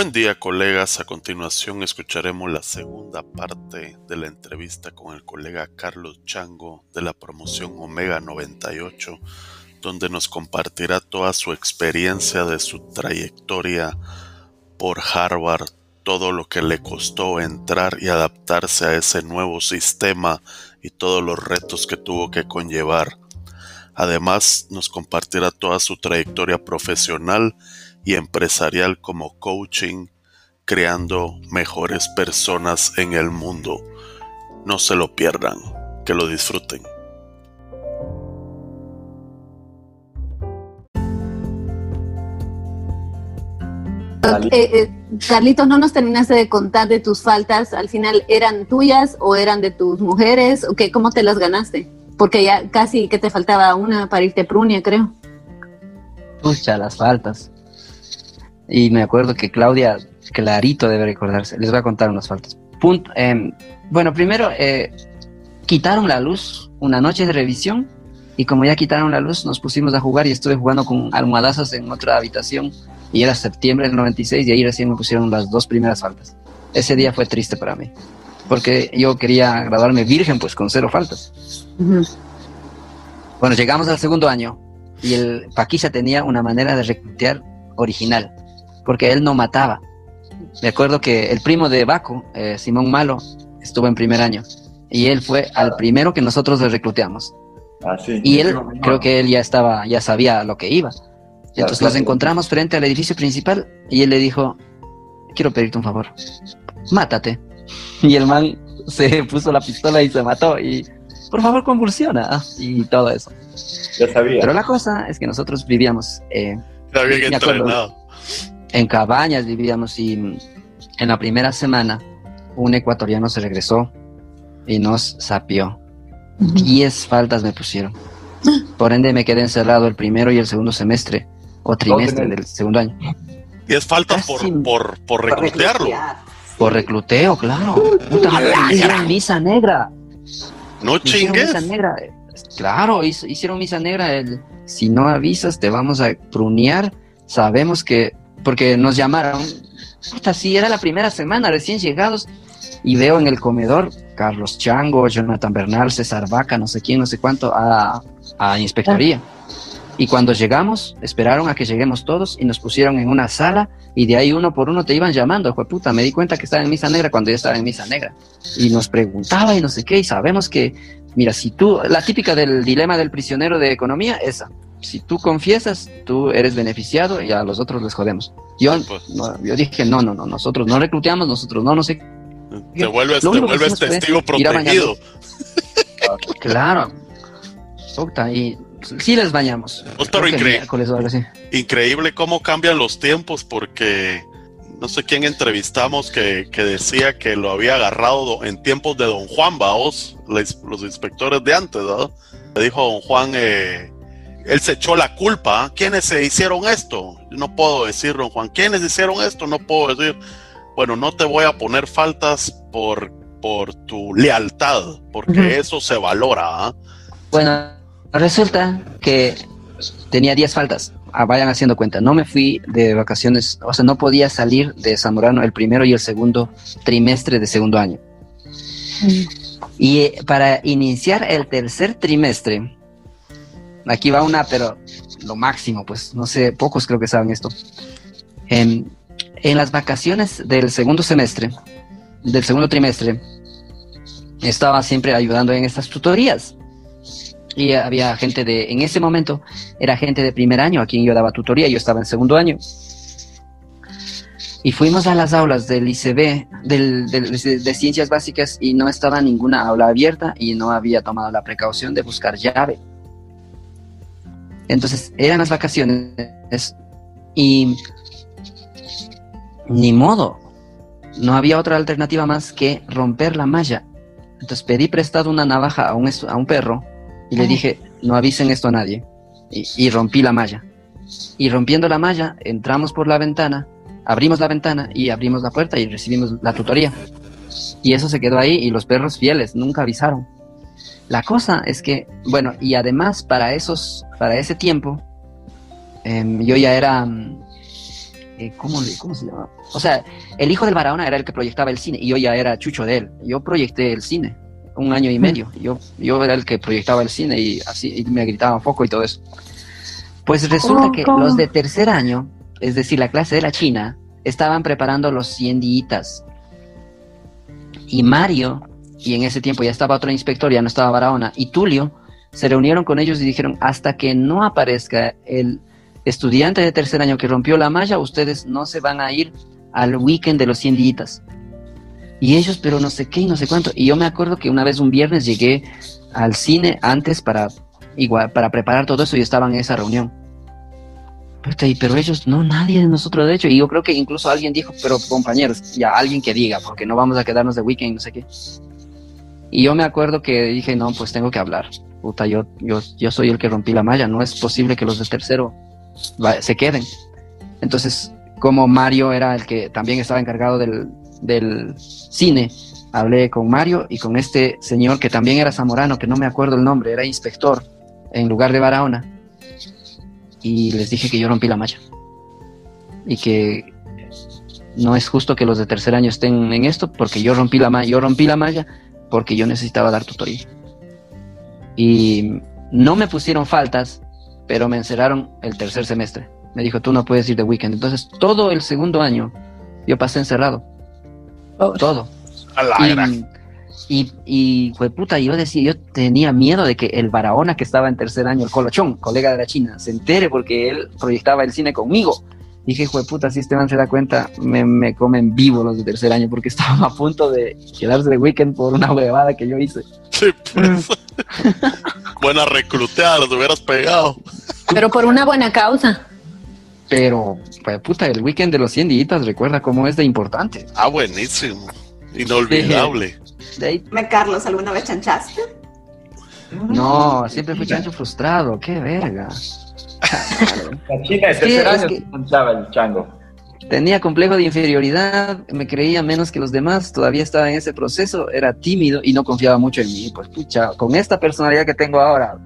Buen día colegas, a continuación escucharemos la segunda parte de la entrevista con el colega Carlos Chango de la promoción Omega 98, donde nos compartirá toda su experiencia de su trayectoria por Harvard, todo lo que le costó entrar y adaptarse a ese nuevo sistema y todos los retos que tuvo que conllevar. Además, nos compartirá toda su trayectoria profesional y empresarial como coaching, creando mejores personas en el mundo. No se lo pierdan, que lo disfruten. Eh, eh, Carlitos, no nos terminaste de contar de tus faltas. Al final, ¿eran tuyas o eran de tus mujeres? ¿O qué, ¿Cómo te las ganaste? Porque ya casi que te faltaba una para irte a Prunia, creo. Pucha, las faltas. Y me acuerdo que Claudia, clarito debe recordarse, les voy a contar unas faltas. Punto, em, bueno, primero, eh, quitaron la luz una noche de revisión y como ya quitaron la luz nos pusimos a jugar y estuve jugando con almohadazos en otra habitación y era septiembre del 96 y ahí recién me pusieron las dos primeras faltas. Ese día fue triste para mí porque yo quería graduarme virgen pues con cero faltas. Bueno, llegamos al segundo año y el Paquisa tenía una manera de reclutear original porque él no mataba. Me acuerdo que el primo de Baco, eh, Simón Malo, estuvo en primer año y él fue al primero que nosotros le recluteamos. Ah, y él, creo que él ya estaba, ya sabía lo que iba. Entonces nos encontramos frente al edificio principal y él le dijo, quiero pedirte un favor, mátate. Y el man se puso la pistola y se mató y, por favor, convulsiona y todo eso. Ya sabía. Pero la cosa es que nosotros vivíamos... Eh, bien entrenado en cabañas vivíamos y en la primera semana un ecuatoriano se regresó y nos sapió. Diez faltas me pusieron. Por ende me quedé encerrado el primero y el segundo semestre o trimestre del segundo año. Diez faltas por, por, por reclutearlo. Por recluteo, claro. Puta, hicieron misa negra. No chingues. Misa negra. Claro, hicieron misa negra. El, si no avisas, te vamos a prunear. Sabemos que porque nos llamaron, hasta sí, era la primera semana, recién llegados, y veo en el comedor Carlos Chango, Jonathan Bernal, César Vaca, no sé quién, no sé cuánto, a, a inspectoría. Y cuando llegamos, esperaron a que lleguemos todos y nos pusieron en una sala y de ahí uno por uno te iban llamando, fue puta, me di cuenta que estaba en misa negra cuando yo estaba en misa negra. Y nos preguntaba y no sé qué, y sabemos que, mira, si tú, la típica del dilema del prisionero de economía, esa, si tú confiesas, tú eres beneficiado y a los otros les jodemos. Yo, pues. yo dije, no, no, no, nosotros no recluteamos, nosotros no, no sé. Te vuelves, te vuelves testigo protegido. claro. y sí les bañamos. increíble, increíble cómo cambian los tiempos porque no sé quién entrevistamos que, que, decía que lo había agarrado en tiempos de Don Juan Baos, los inspectores de antes, ¿no? Le dijo Don Juan, eh, él se echó la culpa. ¿Quiénes se hicieron esto? No puedo decir, don Juan. ¿Quiénes hicieron esto? No puedo decir. Bueno, no te voy a poner faltas por, por tu lealtad, porque eso se valora. ¿ah? Bueno, resulta que tenía 10 faltas. Ah, vayan haciendo cuenta. No me fui de vacaciones, o sea, no podía salir de Zamorano el primero y el segundo trimestre de segundo año. Y eh, para iniciar el tercer trimestre, Aquí va una, pero lo máximo, pues no sé, pocos creo que saben esto. En, las vacaciones del segundo semestre, del segundo trimestre, estaba siempre ayudando en estas tutorías. Y había gente de, en ese momento, era gente de primer año a quien yo daba tutoría, yo estaba en segundo año. Y fuimos a las aulas del ICB, de ciencias básicas, y no estaba ninguna aula abierta y no había tomado la precaución de buscar llave. Entonces eran las vacaciones y ni modo, no había otra alternativa más que romper la malla. Entonces pedí prestado una navaja a un, a un perro y le dije, no avisen esto a nadie. Y, rompí la malla. Y rompiendo la malla, entramos por la ventana, abrimos la ventana y abrimos la puerta y recibimos la tutoría. Y eso se quedó ahí y los perros fieles nunca avisaron. La cosa es que, bueno, y además para esos, para ese tiempo, em, yo ya era, eh, ¿cómo, ¿cómo se llama? O sea, el hijo del Barahona era el que proyectaba el cine y yo ya era chucho de él. Yo proyecté el cine un año y medio. Yo, yo era el que proyectaba el cine y así y me gritaban foco y todo eso. Pues resulta Oh, que ¿cómo? los de tercer año, es decir, la clase de la China, estaban preparando los 100 días. Y Mario, y en ese tiempo ya estaba otro inspector, ya no estaba Barahona, y Tulio, se reunieron con ellos y dijeron, hasta que no aparezca el estudiante de tercer año que rompió la malla, ustedes no se van a ir al weekend de los 100 días. Y ellos, pero no sé qué y no sé cuánto. Y yo me acuerdo que una vez un viernes llegué al cine antes para, igual, para preparar todo eso y estaban en esa reunión. Pero ellos, no, nadie de nosotros de hecho. Y yo creo que incluso alguien dijo, pero compañeros, ya alguien que diga, porque no vamos a quedarnos de weekend, no sé qué. Y yo me acuerdo que dije, no, pues tengo que hablar. Puta, yo, yo, yo soy el que rompí la malla, no es posible que los de tercero se queden. Entonces, como Mario era el que también estaba encargado del, del cine, hablé con Mario y con este señor que también era zamorano, que no me acuerdo el nombre, era inspector en lugar de Barahona. Y les dije que yo rompí la malla. Y que no es justo que los de tercer año estén en esto, porque yo rompí la malla, yo rompí la malla porque yo necesitaba dar tutoría. Y no me pusieron faltas, pero me encerraron el tercer semestre. Me dijo, tú no puedes ir de weekend. Entonces, todo el segundo año yo pasé encerrado. Todo. Y, y, y, fue puta, yo decía, yo tenía miedo de que el Barahona que estaba en tercer año, el Colochón, colega de la China, se entere porque él proyectaba el cine conmigo. Dije, fue puta, si Esteban se da cuenta, me, me comen vivo los de tercer año porque estaban a punto de quedarse de weekend por una huevada que yo hice. Sí, pues. Buena recluteada, los hubieras pegado. Pero por una buena causa. Pero, pues puta, el weekend de los 100 días, recuerda cómo es de importante. Ah, buenísimo. Inolvidable. De ahí, ¿Me, Carlos, alguna vez chanchaste? no, siempre fui chancho frustrado, qué verga. La China de Sí, tercer año que- manchaba el chango. Tenía complejo de inferioridad, me creía menos que los demás, todavía estaba en ese proceso, era tímido y no confiaba mucho en mí. Pues pucha, con esta personalidad que tengo ahora,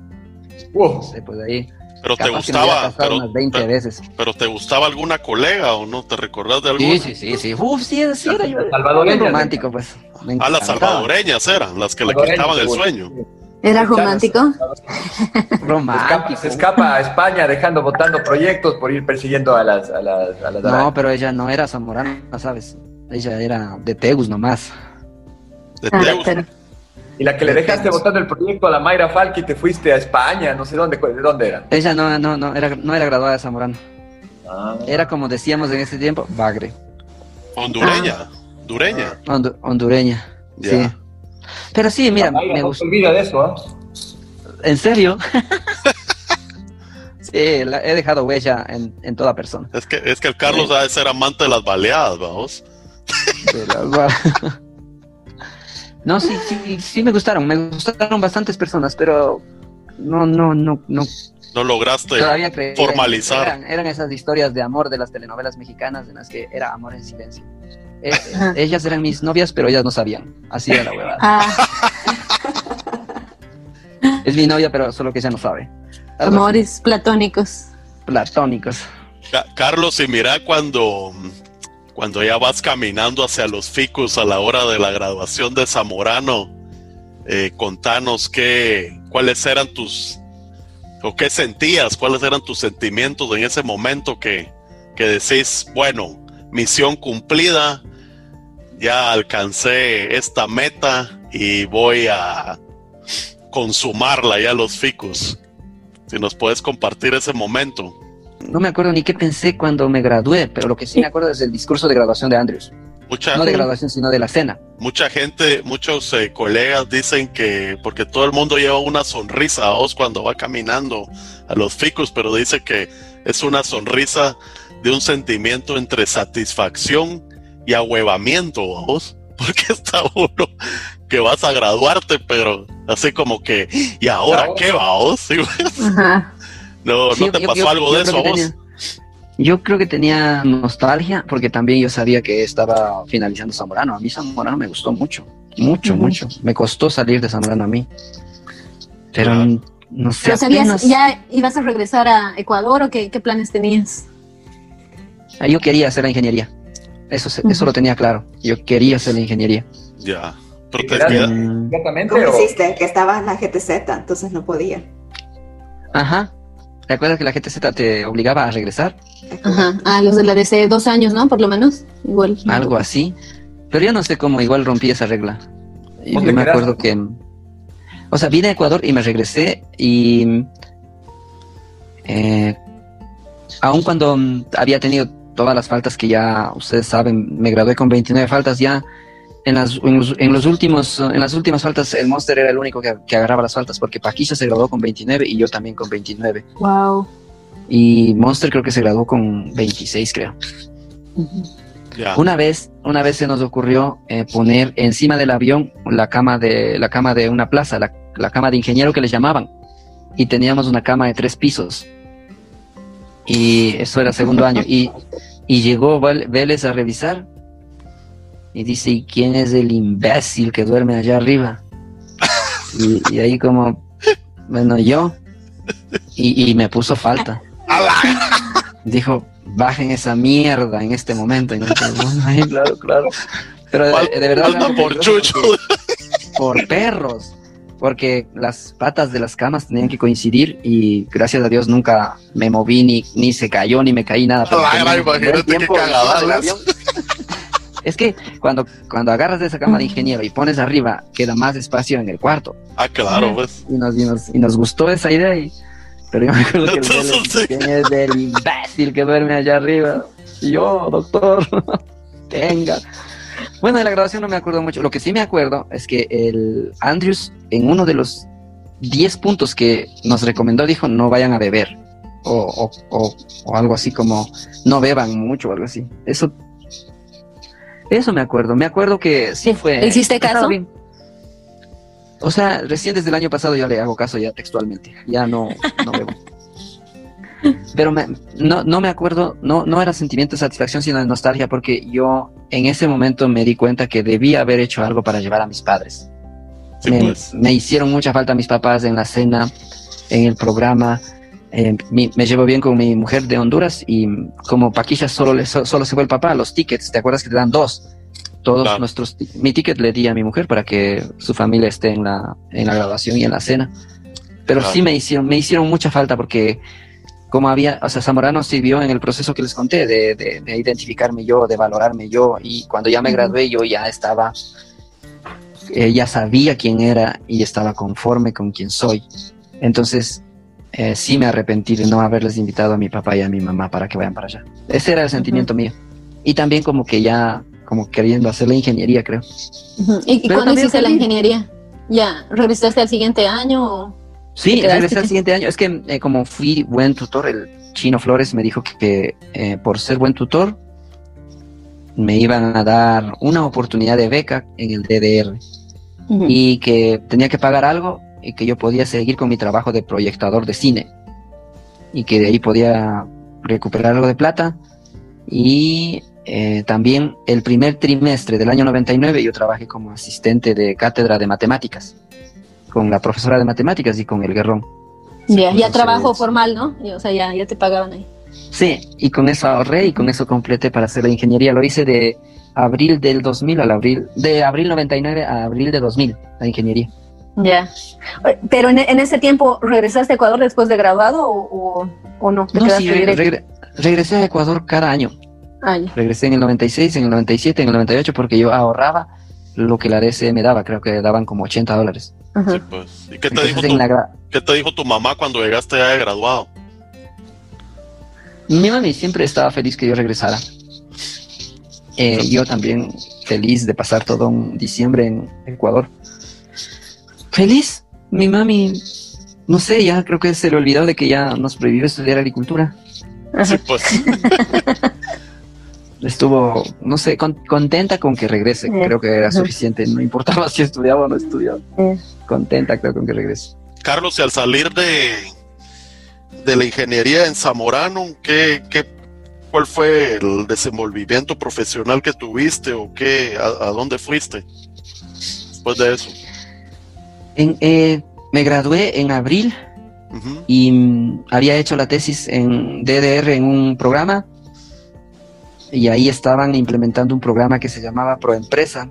Uh, no sé, pues ahí. Pero te gustaba, pero, unas 20 pero, veces. pero te gustaba alguna colega o no? ¿Te recordás de alguna? Sí, sí, sí, sí. Uf, sí, sí, era yo. Salvadoreña, bien romántico, pues. Me Ah, las salvadoreñas eran, las que le quitaban el sueño. ¿Era romántico? Escapa, Romántico. se escapa a España dejando, votando proyectos por ir persiguiendo a las, a las, a las No, arañas. pero ella no era zamorana, ¿sabes? Ella era de Tegus nomás. De Ah, Teus. pero- Y la que le dejaste votando el proyecto a la Mayra Falk y te fuiste a España, no sé dónde, ¿de dónde era? Ella no, no, no, era, no era graduada de zamorano. Ah. Era como decíamos en ese tiempo, bagre. Hondureña. Hondureña. Hondu- hondureña. Sí. Pero sí, mira, me no se olvida de eso, ¿ah? ¿En serio? sí, la- he dejado huella en, en toda persona. Es que, es que el Carlos ha de ser amante de las baleadas, vamos. De las- no, sí, sí, sí me gustaron, me gustaron bastantes personas, pero no, no, no, no. No lograste Todavía formalizar. Eran, eran esas historias de amor de las telenovelas mexicanas en las que era amor en silencio. Eh, ellas eran mis novias, pero ellas no sabían. Así era la huevada. Ah, Es mi novia, pero solo que ella no sabe. Algo amores platónicos. así. Platónicos. Ca- Carlos, y mira cuando, cuando ya vas caminando hacia los ficus a la hora de la graduación de Zamorano, eh, contanos qué, cuáles eran tus, o qué sentías, cuáles eran tus sentimientos en ese momento que, que decís, bueno, misión cumplida, ya alcancé esta meta y voy a consumarla ya los ficus. Si nos puedes compartir ese momento. No me acuerdo ni qué pensé cuando me gradué, pero lo que sí me acuerdo es el discurso de graduación de Andrews. Mucha, No de graduación, sino de la cena. mucha gente, muchos eh, colegas dicen que, porque todo el mundo lleva una sonrisa a vos cuando va caminando a los ficus, pero dice que es una sonrisa de un sentimiento entre satisfacción y ahuevamiento a vos, porque está uno que vas a graduarte, pero así como que, ¿y ahora qué va vos? Sí. Ajá. No, Sí, ¿no te yo- pasó yo- algo yo de eso vos? tenía- yo creo que tenía nostalgia, porque también yo sabía que estaba finalizando Zamorano. A mí Zamorano me gustó mucho, mucho, mucho. Me costó salir de Zamorano a mí. Pero no sé. ¿Pero sabías, apenas- ya ibas a regresar a Ecuador o qué, qué planes tenías? Ah, Yo quería hacer la ingeniería. Eso, se- eso lo tenía claro. Yo quería hacer la ingeniería. Ya. Pero ¿Y te hiciste? Que estabas en la GTZ, entonces no podía. Ajá. ¿Te acuerdas que la GTZ te obligaba a regresar? Ajá. Ah, los de la DC, dos años, ¿no? Por lo menos. Igual. Algo así. Pero yo no sé cómo igual rompí esa regla. Y ¿Dónde yo me quedaste? acuerdo que... O sea, vine a Ecuador y me regresé y... eh, aun cuando había tenido todas las faltas que ya ustedes saben, me gradué con 29 faltas ya. En las, en los, en los últimos, en las últimas faltas, el Monster era el único que, que agarraba las faltas, porque Paquilla se graduó con 29 y yo también con 29. Wow. Y Monster creo que se graduó con 26, creo. Una vez, una vez se nos ocurrió eh, poner encima del avión la cama de la cama de una plaza, la, la cama de ingeniero que les llamaban, y teníamos una cama de tres pisos. Y eso era segundo año. Y, y llegó Vélez a revisar y dice, ¿y quién es el imbécil que duerme allá arriba? Y, y ahí como, bueno, yo. Y, y me puso falta. Dijo, bajen esa mierda en este momento. Y nosotros, bueno, ay, claro, claro. Pero de, de verdad... Falta por chucho. Por perros. Porque las patas de las camas tenían que coincidir y gracias a Dios nunca me moví, ni, ni se cayó, ni me caí nada. del. Es que cuando, cuando agarras de esa cama de ingeniero y pones arriba, queda más espacio en el cuarto. Ah, claro, pues. Y nos, y nos, y nos gustó esa idea. Y, pero yo me acuerdo que el. ¿quién es el imbécil que duerme allá arriba? Y yo, doctor, tenga. Bueno, de la graduación no me acuerdo mucho. Lo que sí me acuerdo es que el Andrews, en uno de los 10 puntos que nos recomendó, dijo: no vayan a beber. O, o, o, o algo así como no beban mucho o algo así. Eso, eso me acuerdo. Me acuerdo que sí fue. ¿Le hiciste caso? bien. O sea, recién desde el año pasado yo le hago caso ya textualmente. Ya no, no bebo. Pero me- no, no me acuerdo, no, no era sentimiento de satisfacción, sino de nostalgia, porque yo en ese momento me di cuenta que debía haber hecho algo para llevar a mis padres. Sí, me, pues. me hicieron mucha falta mis papás en la cena, en el programa. Eh, mi- me llevo bien con mi mujer de Honduras y como Paquilla solo, le- so- solo se fue el papá, los tickets, ¿te acuerdas que te dan dos? Todos Claro. nuestros, mi ticket le di a mi mujer para que su familia esté en la, en la graduación y en la cena. Pero Claro. sí me hicieron, me hicieron mucha falta porque como había, o sea, Zamorano sirvió en el proceso que les conté de, de- de identificarme yo, de valorarme yo, y cuando ya me gradué yo ya estaba, eh, ya sabía quién era y estaba conforme con quién soy. Entonces, eh, sí me arrepentí de no haberles invitado a mi papá y a mi mamá para que vayan para allá. Ese era el sentimiento mío. Y también como que ya, como queriendo hacer la ingeniería, creo. ¿Y, y cuándo hiciste la ingeniería? ¿Ya regresaste al siguiente año? o- Sí, regresé al siguiente año. Es que eh, como fui buen tutor, el chino Flores me dijo que, eh, por ser buen tutor me iban a dar una oportunidad de beca en el DDR y que tenía que pagar algo y que yo podía seguir con mi trabajo de proyectador de cine y que de ahí podía recuperar algo de plata. Y eh, también el primer trimestre del año 99 yo trabajé como asistente de cátedra de matemáticas con la profesora de matemáticas y con el guerrón. ya, ya trabajo formal, ¿no? Y, O sea, ya, ya te pagaban ahí. Sí, y con eso ahorré y con eso completé para hacer la ingeniería. Lo hice de abril del 2000 al abril, de abril 99 a abril de 2000, la ingeniería. Ya. Oye, Pero en, en ese tiempo, ¿regresaste a Ecuador después de graduado o, o, o no? ¿Te No, sí, re- regresé a Ecuador cada año. Ah. Regresé en el 96, en el 97, en el 98, porque yo ahorraba lo que la DC me daba. Creo que daban como 80 dólares. Ajá. Sí, pues. ¿Y qué te, Entonces, dijo en tu, la gra- qué te dijo tu mamá cuando llegaste ya de graduado? Mi mami siempre estaba feliz que yo regresara. Eh, yo también feliz de pasar todo un diciembre en Ecuador. Feliz. Mi mami, no sé, ya creo que se le olvidó de que ya nos prohibió estudiar agricultura. Sí, pues. Estuvo, no sé, con- contenta con que regrese. Creo que era suficiente. No importaba si estudiaba o no estudiaba. Contenta, creo, con que regrese. Carlos, y al salir de, de la ingeniería en Zamorano, ¿qué, qué, ¿cuál fue el desenvolvimiento profesional que tuviste o qué, a, a dónde fuiste después de eso? En, eh, me gradué en abril y mm, había hecho la tesis en DDR en un programa y ahí estaban implementando un programa que se llamaba Proempresa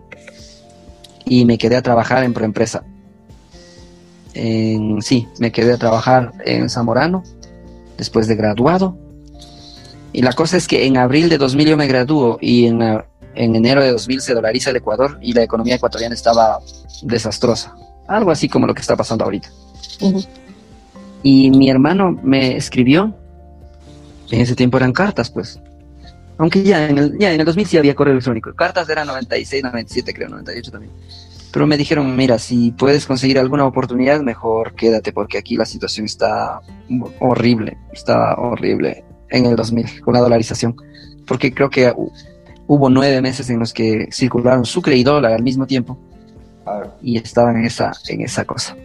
y me quedé a trabajar en Proempresa. En, sí, me quedé a trabajar en Zamorano después de graduado. Y la cosa es que en abril de 2000 yo me graduó y en, en enero de 2000 se dolariza el Ecuador y la economía ecuatoriana estaba desastrosa. Algo así como lo que está pasando ahorita. Y mi hermano me escribió, en ese tiempo eran cartas, pues. Aunque ya en el, ya en el 2000 sí había correo electrónico. Cartas eran 96, 97, creo, 98 también. Pero me dijeron, mira, si puedes conseguir alguna oportunidad, mejor quédate, porque aquí la situación está horrible, está horrible en el 2000 con la dolarización. Porque creo que hubo nueve meses en los que circularon sucre y dólar al mismo tiempo y estaban en esa, en esa cosa.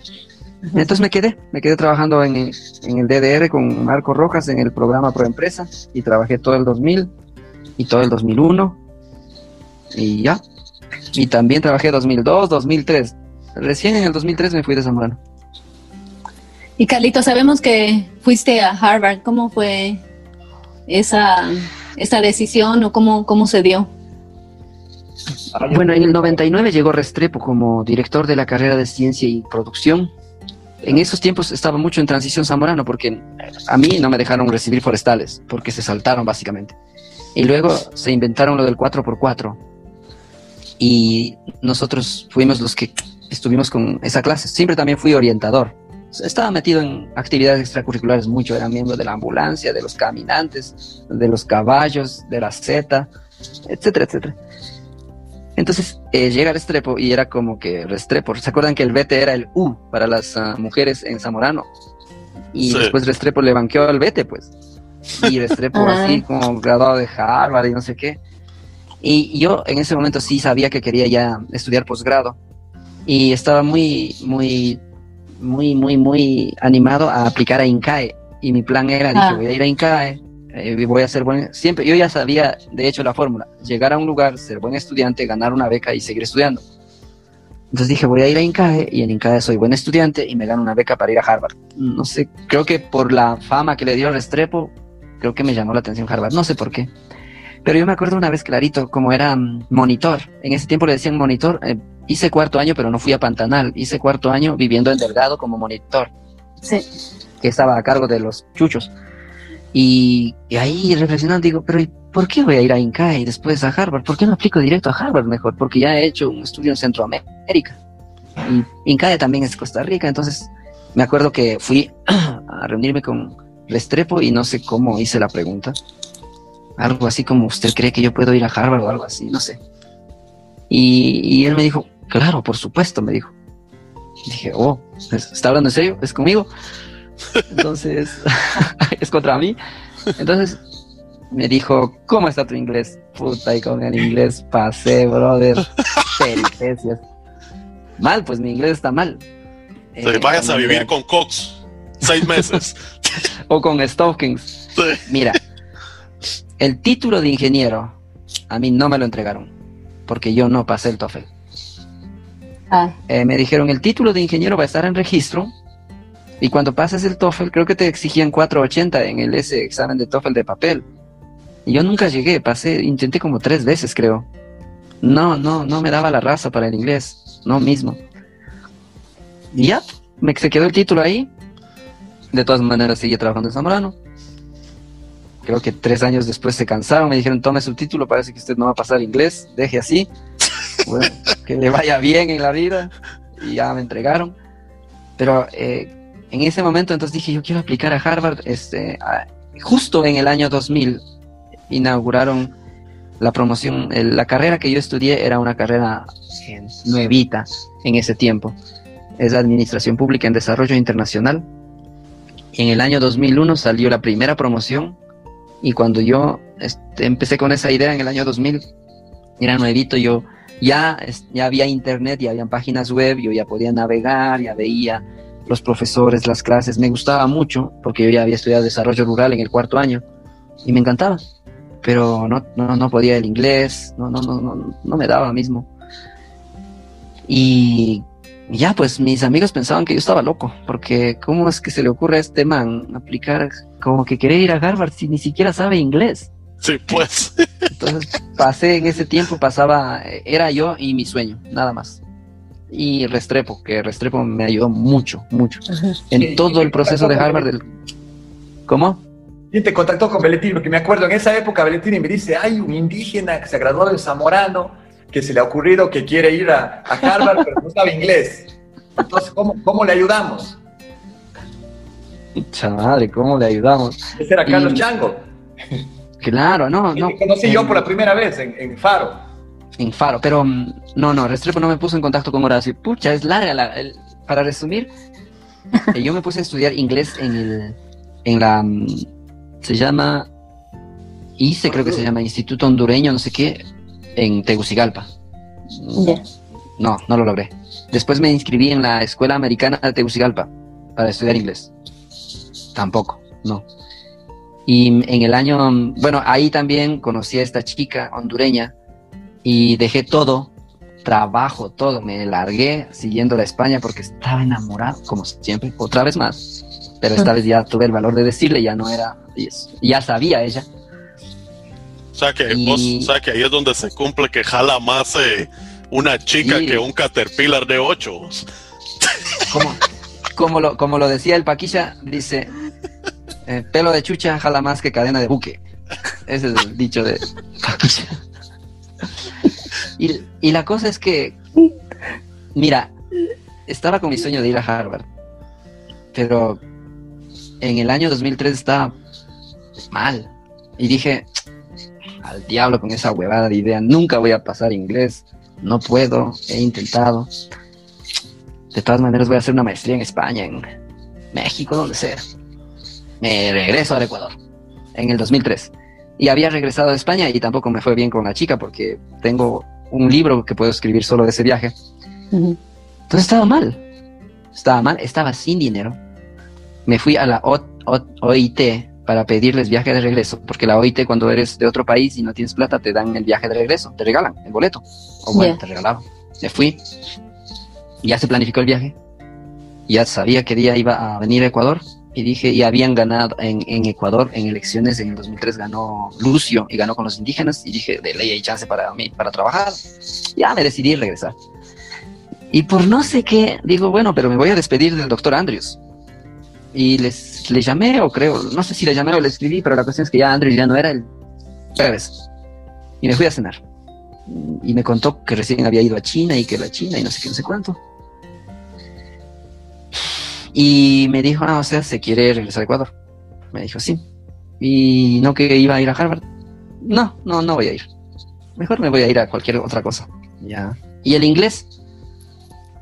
Entonces me quedé, me quedé trabajando en, en, el DDR con Marco Rojas en el programa Proempresa y trabajé todo el 2000 y todo el 2001 y ya. Y también trabajé 2002, 2003. Recién en el 2003 me fui de Zamorano. Y Carlito, sabemos que fuiste a Harvard. ¿Cómo fue esa, esa decisión o cómo, cómo se dio? Bueno, en el 99 llegó Restrepo como director de la carrera de Ciencia y Producción. En esos tiempos estaba mucho en transición zamorano porque a mí no me dejaron recibir forestales porque se saltaron básicamente. Y luego se inventaron lo del 4x4 y nosotros fuimos los que estuvimos con esa clase. Siempre también fui orientador. Estaba metido en actividades extracurriculares mucho, era miembro de la ambulancia, de los caminantes, de los caballos, de la Z, etcétera, etcétera. Entonces eh, llega Restrepo y era como que Restrepo. ¿Se acuerdan que el vete era el U para las ah, mujeres en Zamorano? Y después Restrepo le banqueó al vete, pues. Y Restrepo así como graduado de Harvard y no sé qué. Y yo en ese momento sí sabía que quería ya estudiar posgrado. Y estaba muy, muy, muy, muy, muy animado a aplicar a INCAE. Y mi plan era, dije, ah. voy a ir a INCAE, eh, voy a ser buen, siempre, yo ya sabía, de hecho, la fórmula, llegar a un lugar, ser buen estudiante, ganar una beca y seguir estudiando. Entonces dije, voy a ir a INCAE y en INCAE soy buen estudiante y me gano una beca para ir a Harvard. No sé, creo que por la fama que le dio Restrepo, creo que me llamó la atención Harvard, no sé por qué. Pero yo me acuerdo una vez clarito, como era mm, monitor, en ese tiempo le decían monitor, eh, hice cuarto año pero no fui a Pantanal, hice cuarto año viviendo en Delgado como monitor. Sí. Que estaba a cargo de los chuchos. Y, ahí reflexionando digo, pero ¿por qué voy a ir a INCAE y después a Harvard? ¿Por qué no aplico directo a Harvard mejor? Porque ya he hecho un estudio en Centroamérica. Y INCAE también es Costa Rica, entonces me acuerdo que fui a reunirme con Restrepo y no sé cómo hice la pregunta. Algo así como, ¿usted cree que yo puedo ir a Harvard o algo así? No sé. Y, y él me dijo, claro, por supuesto, me dijo. dije, oh, ¿está hablando en serio? ¿Es conmigo? Entonces, es contra mí. Entonces me dijo, ¿cómo está tu inglés? Puta, y con el inglés pasé, brother. Peripecias. Mal, pues mi inglés está mal. Eh, vayas a vivir con Cox seis meses. o con Stockings. Mira, el título de ingeniero a mí no me lo entregaron porque yo no pasé el TOEFL. Ah. Eh, me dijeron, el título de ingeniero va a estar en registro y cuando pasas el TOEFL, creo que te exigían 480 en el ese examen de TOEFL de papel. Y yo nunca llegué, pasé, intenté como tres veces, creo. No, no, no me daba la raza para el inglés, no mismo. Y ya, me, se quedó el título ahí. De todas maneras, seguí trabajando en Zamorano. Creo que tres años después se cansaron, me dijeron, tome su título, parece que usted no va a pasar inglés, deje así. Bueno, que le vaya bien en la vida. Y ya me entregaron. Pero eh, en ese momento entonces dije, yo quiero aplicar a Harvard. Este, justo en el año 2000 inauguraron la promoción, la carrera que yo estudié era una carrera nuevita en ese tiempo. Es Administración Pública en Desarrollo Internacional. En el año 2001 salió la primera promoción y cuando yo este, empecé con esa idea en el año 2000, era nuevito, yo ya, ya había internet, ya habían páginas web, yo ya podía navegar, ya veía los profesores, las clases, me gustaba mucho porque yo ya había estudiado desarrollo rural en el cuarto año y me encantaba, pero no, no, no podía el inglés, no, no, no, no, no me daba mismo. Y ya, pues mis amigos pensaban que yo estaba loco, porque ¿cómo es que se le ocurre a este man aplicar como que querer ir a Harvard si ni siquiera sabe inglés? Sí, pues. Entonces pasé en ese tiempo, pasaba, era yo y mi sueño, nada más. Y Restrepo, que Restrepo me ayudó mucho, mucho. En todo el proceso de Harvard. Del... ¿Cómo? ¿Quién te contactó con Belletini? Porque me acuerdo, en esa época Belletini me dice, hay un indígena que se graduó de Zamorano, que se le ha ocurrido que quiere ir a, a Harvard, pero no sabe inglés. Entonces, ¿cómo, cómo le ayudamos? Mucha madre, ¿cómo le ayudamos? Ese era Carlos Y- Chango. Claro, no, no. te conocí yo por la primera vez en, en Faro. En Faro, pero mm, no, no, Restrepo no me puso en contacto con Horacio. Pucha, es larga la. el- para resumir, eh, yo me puse a estudiar inglés en el. En la. mm, Se llama. ICE, creo que se llama Instituto Hondureño, no sé qué, en Tegucigalpa. No, no lo logré. Después me inscribí en la Escuela Americana de Tegucigalpa para estudiar inglés. Tampoco, no. Y en el año, bueno, ahí también conocí a esta chica hondureña y dejé todo, trabajo, todo. Me largué siguiendo a España porque estaba enamorado, como siempre, otra vez más. Pero esta vez ya tuve el valor de decirle, ya no era, ya sabía ella. O sea que Y- vos, o sea que ahí es donde se cumple que jala más eh, una chica que un caterpillar de ocho. Como, como, lo, como lo decía el Paquilla, dice, eh, pelo de chucha jala más que cadena de buque. Ese es el dicho de Paquilla. Y, y la cosa es que, mira, estaba con mi sueño de ir a Harvard, pero en el año 2003 estaba mal. Y dije, al diablo con esa huevada de idea, nunca voy a pasar inglés, no puedo, he intentado. De todas maneras voy a hacer una maestría en España, en México, donde sea. Me regreso al Ecuador, en el 2003. Y había regresado a España y tampoco me fue bien con la chica porque tengo un libro que puedo escribir solo de ese viaje. Entonces estaba mal. Estaba mal, estaba sin dinero. Me fui a la O- O- OIT para pedirles viaje de regreso, porque la OIT cuando eres de otro país y no tienes plata te dan el viaje de regreso, te regalan el boleto. O bueno, te regalaban. Me fui. Ya se planificó el viaje. Ya sabía qué día iba a venir a Ecuador. Y dije, y habían ganado en, en Ecuador en elecciones en el 2003 ganó Lucio y ganó con los indígenas. Y dije, de ley hay chance para mí, para trabajar. Ya me decidí regresar. Y por no sé qué, digo, bueno, pero me voy a despedir del doctor Andrews. Y les, le llamé, o creo, no sé si le llamé o le escribí, pero la cuestión es que ya Andrews ya no era el jueves. Y me fui a cenar. Y me contó que recién había ido a China y que la China y no sé qué, no sé cuánto. Y me dijo, ah, o sea, se quiere regresar a Ecuador. Me dijo, sí. Y no que iba a ir a Harvard. No, no, no voy a ir. Mejor me voy a ir a cualquier otra cosa. Ya. Y el inglés.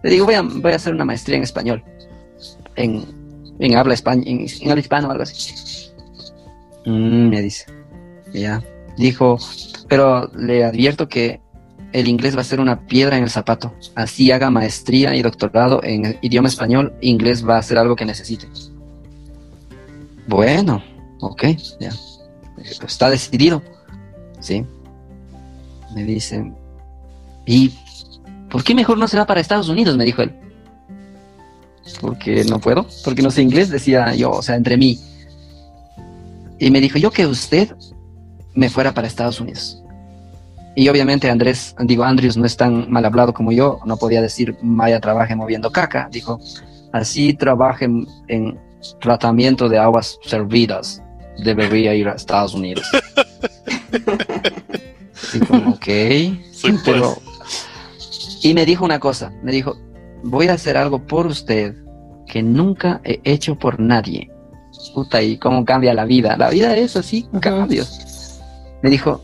Le digo, voy a, voy a hacer una maestría en español. En, en habla español, en, en habla hispano o algo así. Mm, me dice. Ya. Dijo, pero le advierto que el inglés va a ser una piedra en el zapato. Así haga maestría y doctorado en idioma español, inglés va a ser algo que necesite. Bueno, ok, ya. Dije, "Pues está decidido. Sí. Me dice, ¿y por qué mejor no se va para Estados Unidos? Me dijo él. Porque no puedo, porque no sé inglés, decía yo, o sea, entre mí. Y me dijo, yo que usted me fuera para Estados Unidos. Y obviamente Andrés, digo, Andrews no es tan mal hablado como yo, no podía decir, vaya, trabaje moviendo caca. Dijo, así trabaje en, en tratamiento de aguas servidas, debería ir a Estados Unidos. Así como, ok, Sí, pues. pero... Y me dijo una cosa, me dijo, voy a hacer algo por usted que nunca he hecho por nadie. Puta, y cómo cambia la vida. La vida es así, Ujú. cambios. Me dijo,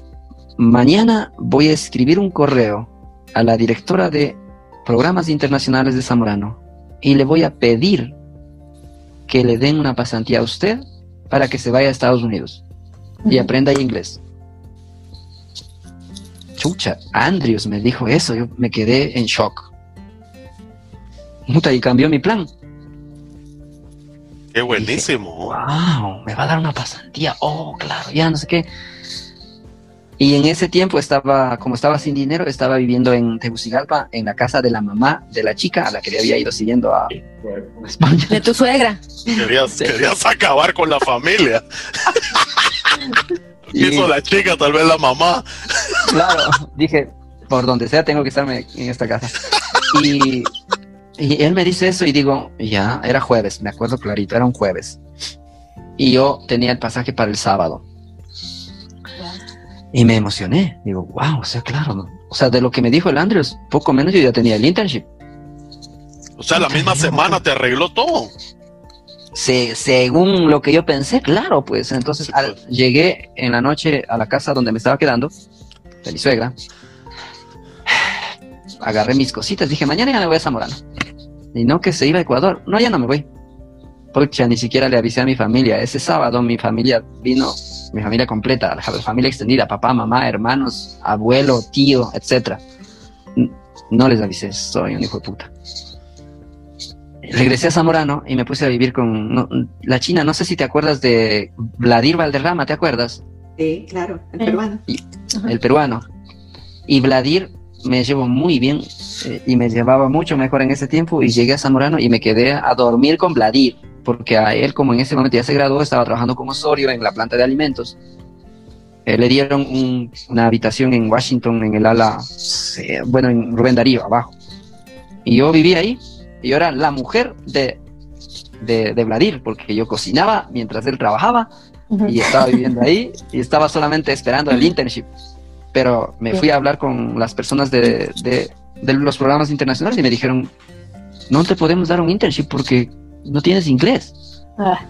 mañana voy a escribir un correo a la directora de programas internacionales de Zamorano y le voy a pedir que le den una pasantía a usted para que se vaya a Estados Unidos y Ujú. aprenda inglés. Chucha, Andrews me dijo eso, yo me quedé en shock. Puta, y cambió mi plan. Qué buenísimo. Wow, me va a dar una pasantía. Oh, claro, ya no sé qué. Y en ese tiempo estaba, como estaba sin dinero, estaba viviendo en Tegucigalpa, en la casa de la mamá de la chica a la que le había ido siguiendo a España. De tu suegra. Querías, Sí. querías acabar con la familia. ¿Qué hizo la chica? Tal vez la mamá. Claro, dije, por donde sea tengo que estarme en esta casa. Y, y él me dice eso y digo, ya, era jueves, me acuerdo clarito, era un jueves. Y yo tenía el pasaje para el sábado. Y me emocioné. Digo, wow, o sea, claro. O sea, de lo que me dijo el Andrews, poco menos yo ya tenía el internship. O sea, la misma semana te arregló todo. Se, según lo que yo pensé, claro, pues. Entonces Sí, al- pues. llegué en la noche a la casa donde me estaba quedando, de mi suegra. Agarré mis cositas, dije, mañana ya me voy a Zamorano. Y no que se iba a Ecuador. No, ya no me voy. Pucha, ni siquiera le avisé a mi familia. Ese sábado mi familia vino, mi familia completa, la familia extendida, papá, mamá, hermanos, abuelo, tío, etcétera. N- No les avisé, soy un hijo de puta. Regresé a Zamorano y me puse a vivir con no, la China. No sé si te acuerdas de Vladir Valderrama, ¿te acuerdas? Sí, claro, el Sí. peruano. el peruano. Y Vladir me llevó muy bien eh, y me llevaba mucho mejor en ese tiempo y llegué a Zamorano y me quedé a dormir con Vladir, porque a él como en ese momento ya se graduó, estaba trabajando como Osorio en la planta de alimentos. Eh, le dieron un- una habitación en Washington, en el ala, eh, bueno, en Rubén Darío, abajo. Y yo vivía ahí y yo era la mujer de, de, de Vladir, porque yo cocinaba mientras él trabajaba y estaba viviendo ahí y estaba solamente esperando el internship. Pero me fui a hablar con las personas de, de- de los programas internacionales y me dijeron, no te podemos dar un internship porque no tienes inglés. Ah,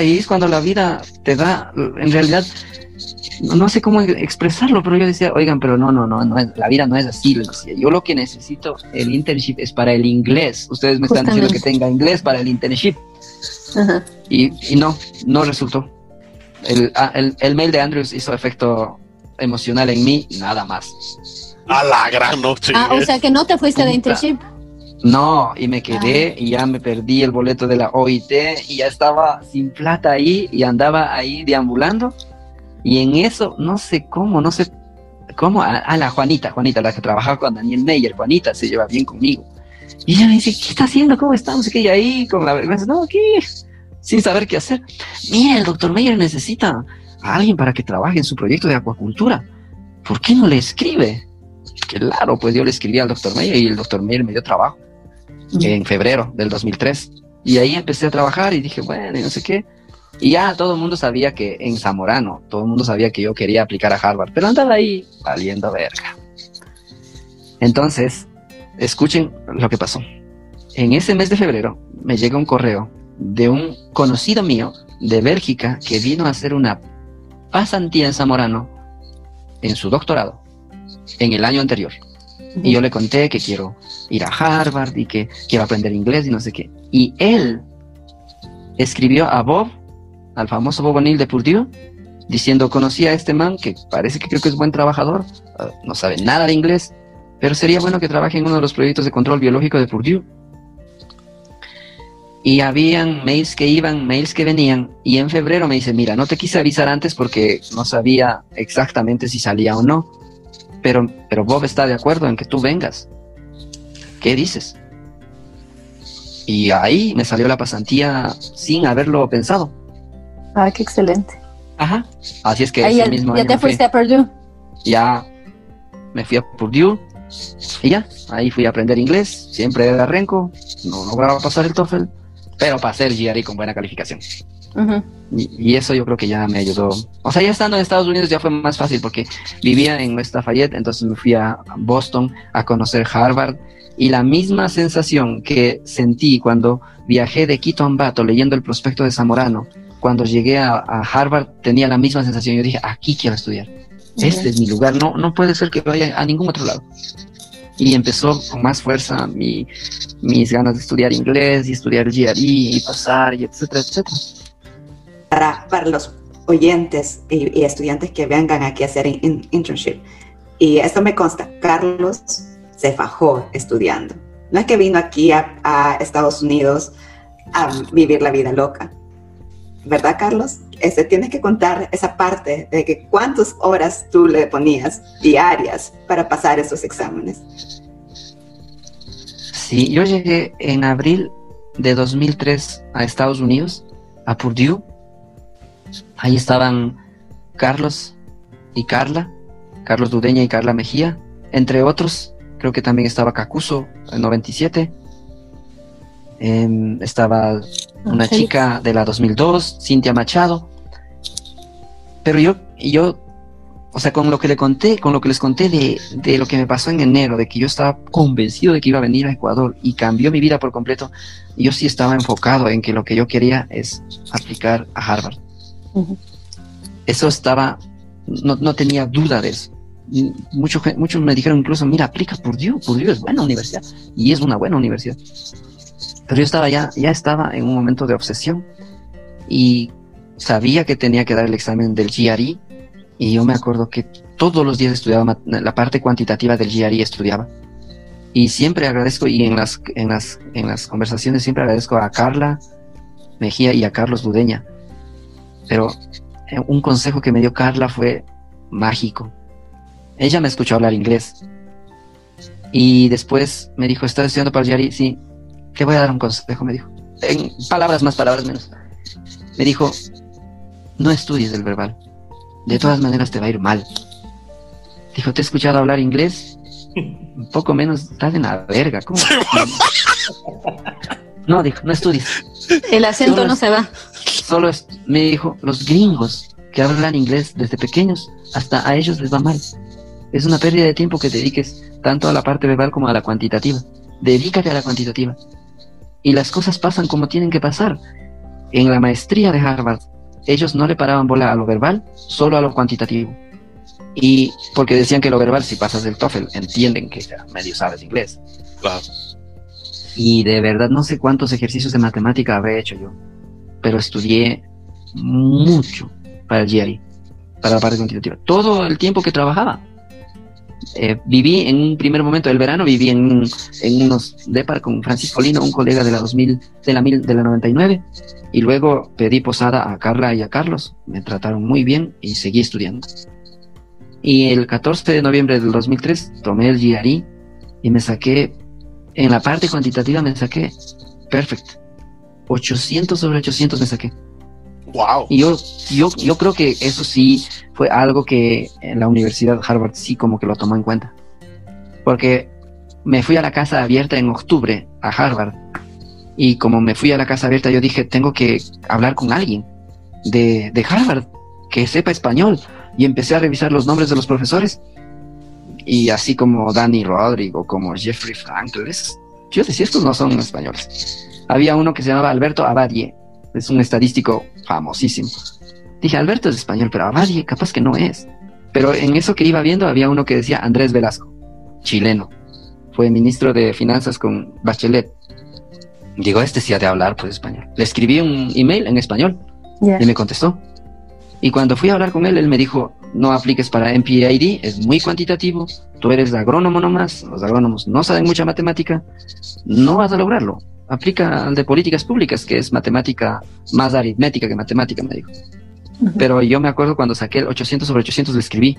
es cuando la vida te da, en realidad, no, sé cómo expresarlo, pero yo decía, oigan, pero no, no, no, no la vida no es así. Yo lo que necesito, el internship es para el inglés. Ustedes me están diciendo que tenga inglés para el internship. ajá. Y, y no, no resultó. El, ah, el, el mail de Andrews hizo efecto emocional en mí, nada más. A la gran noche. Ah, o sea que no te fuiste de internship. No, y me quedé y ya me perdí el boleto de la OIT y ya estaba sin plata ahí y andaba ahí deambulando. Y en eso, no sé cómo, no sé cómo, a, a la Juanita, Juanita, la que trabajaba con Daniel Meyer, Juanita se lleva bien conmigo. Y ella me dice, ¿qué está haciendo? ¿Cómo estamos? Y ahí con la vergüenza, no, aquí, sin saber qué hacer. Mira, el doctor Meyer necesita a alguien para que trabaje en su proyecto de acuacultura. ¿Por qué no le escribe? Claro, pues yo le escribí al doctor Meyer y el doctor Meyer me dio trabajo en febrero del 2003. Y ahí empecé a trabajar y dije, bueno, y no sé qué. Y ya todo el mundo sabía que en Zamorano, todo el mundo sabía que yo quería aplicar a Harvard, pero andaba ahí valiendo verga. Entonces, escuchen lo que pasó. En ese mes de febrero me llega un correo de un conocido mío de Bélgica que vino a hacer una pasantía en Zamorano en su doctorado en el año anterior. Y yo le conté que quiero ir a Harvard y que quiero aprender inglés y no sé qué. Y él escribió a Bob, al famoso Bob O'Neill de Purdue, diciendo, conocí a este man que parece que creo que es buen trabajador, ah, no sabe nada de inglés, pero sería bueno que trabaje en uno de los proyectos de control biológico de Purdue. Y habían mails que iban, mails que venían, y en febrero me dice, mira, no te quise avisar antes porque no sabía exactamente si salía o no, pero, pero Bob está de acuerdo en que tú vengas. ¿Qué dices? Y ahí me salió la pasantía sin haberlo pensado. Ah, qué excelente. Ajá. Así es que Ahí ese ya, mismo ya año te fui. fuiste a Purdue. ya me fui a Purdue y ya, ahí fui a aprender inglés, siempre era renco, no lograba pasar el TOEFL, pero pasé el GRE con buena calificación. Ujú. Y, y eso yo creo que ya me ayudó. O sea, ya estando en Estados Unidos ya fue más fácil porque vivía en West Lafayette, entonces me fui a Boston a conocer Harvard y la misma sensación que sentí cuando viajé de Quito a Ambato leyendo el prospecto de Zamorano, cuando llegué a, a Harvard tenía la misma sensación. Yo dije, aquí quiero estudiar. Este es mi lugar, no, no puede ser que vaya a ningún otro lado. Y empezó con más fuerza mi, mis ganas de estudiar inglés y estudiar GRE y pasar y etcétera, etcétera. Para, para los oyentes y, y estudiantes que vengan aquí a hacer in- in- internship. Y esto me consta, Carlos se fajó estudiando. No es que vino aquí a, a Estados Unidos a vivir la vida loca. ¿Verdad, Carlos? Este, tienes que contar esa parte de que cuántas horas tú le ponías diarias para pasar esos exámenes. Sí, yo llegué en abril de 2003 a Estados Unidos, a Purdue. Ahí estaban Carlos, y Carla, Carlos Dudeña y Carla Mejía, entre otros. Creo que también estaba Cacuso, en 97. Em, estaba una chica de la 2002, Cintia Machado. Pero yo, yo, o sea, con lo que le conté, con lo que les conté de, de lo que me pasó en enero, de que yo estaba convencido de que iba a venir a Ecuador y cambió mi vida por completo, yo sí estaba enfocado en que lo que yo quería es aplicar a Harvard. Eso estaba, no, no tenía duda de eso. Muchos, muchos me dijeron incluso, mira, aplica por Dios, por Dios, es buena universidad. Y es una buena universidad. Pero yo estaba ya, ya estaba en un momento de obsesión y sabía que tenía que dar el examen del GRE y yo me acuerdo que todos los días estudiaba la parte cuantitativa del GRE estudiaba. Y siempre agradezco y en las en las en las conversaciones siempre agradezco a Carla Mejía y a Carlos Dudeña pero eh, un consejo que me dio Carla fue mágico. Ella me escuchó hablar inglés. Y después me dijo estás estudiando para el GRE sí. Te voy a dar un consejo me dijo. En palabras más palabras menos. Me dijo no estudies el verbal de todas maneras te va a ir mal dijo te he escuchado hablar inglés un poco menos estás en la verga ¿cómo? no dijo no estudies El acento Solo no es- se va. solo es- me dijo, los gringos que hablan inglés desde pequeños, hasta a ellos les va mal. Es una pérdida de tiempo que dediques tanto a la parte verbal como a la cuantitativa. Dedícate a la cuantitativa. Y las cosas pasan como tienen que pasar. En la maestría de Harvard, ellos no le paraban bola a lo verbal, solo a lo cuantitativo. Y porque decían que lo verbal, si pasas el TOEFL, entienden que ya medio sabes inglés. Claro. Y de verdad no sé cuántos ejercicios de matemática habré hecho yo, pero estudié mucho para el GRE, para la parte cuantitativa. Todo el tiempo que trabajaba. Eh, viví en un primer momento del verano, viví en, en unos depar con Francisco Lino, un colega de la 2000, de la, mil- de la 99, y luego pedí posada a Carla y a Carlos. Me trataron muy bien y seguí estudiando. Y el 14 de noviembre del 2003 tomé el GRE y me saqué en la parte cuantitativa me saqué perfect. 800 sobre 800 me saqué. Wow. Y yo, yo, yo creo que eso sí fue algo que la Universidad de Harvard sí como que lo tomó en cuenta. Porque me fui a la casa abierta en octubre a Harvard. Y como me fui a la casa abierta, yo dije, tengo que hablar con alguien de, de Harvard que sepa español. Y empecé a revisar los nombres de los profesores. Y así como Danny Rodrigo, como Jeffrey Frankel, es- yo decía, estos no son españoles. Había uno que se llamaba Alberto Abadie, es un estadístico famosísimo. Dije, Alberto es español, pero Abadie capaz que no es. Pero en eso que iba viendo había uno que decía Andrés Velasco, chileno. Fue ministro de Finanzas con Bachelet. Digo, este sí ha de hablar pues español. Le escribí un email en español y me contestó. Y cuando fui a hablar con él, él me dijo, no apliques para MPID, es muy cuantitativo, tú eres agrónomo nomás, los agrónomos no saben mucha matemática, no vas a lograrlo. Aplica al de políticas públicas, que es matemática más aritmética que matemática, me dijo. Ujú. Pero yo me acuerdo cuando saqué el 800 sobre 800 le escribí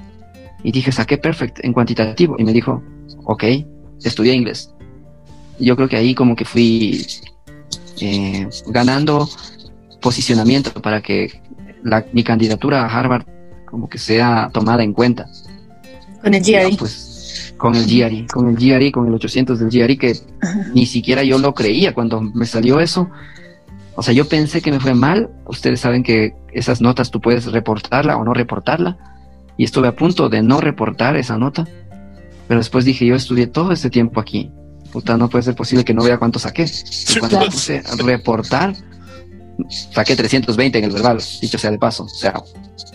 y dije, saqué perfect en cuantitativo. Y me dijo, ok, estudié inglés. Yo creo que ahí como que fui eh, ganando posicionamiento para que la- mi candidatura a Harvard como que sea tomada en cuenta. Con el GRE. Pues con el GRE, con el GRE, con el 800 del GRE que ni siquiera yo lo creía cuando me salió eso. O sea, yo pensé que me fue mal. Ustedes saben que esas notas tú puedes reportarla o no reportarla. Y estuve a punto de no reportar esa nota. Pero después dije, yo estudié todo este tiempo aquí. Puta, no puede ser posible que no vea cuánto saqué. Y cuando claro. puse a reportar, saqué 320 en el verbal, dicho sea de paso. O sea,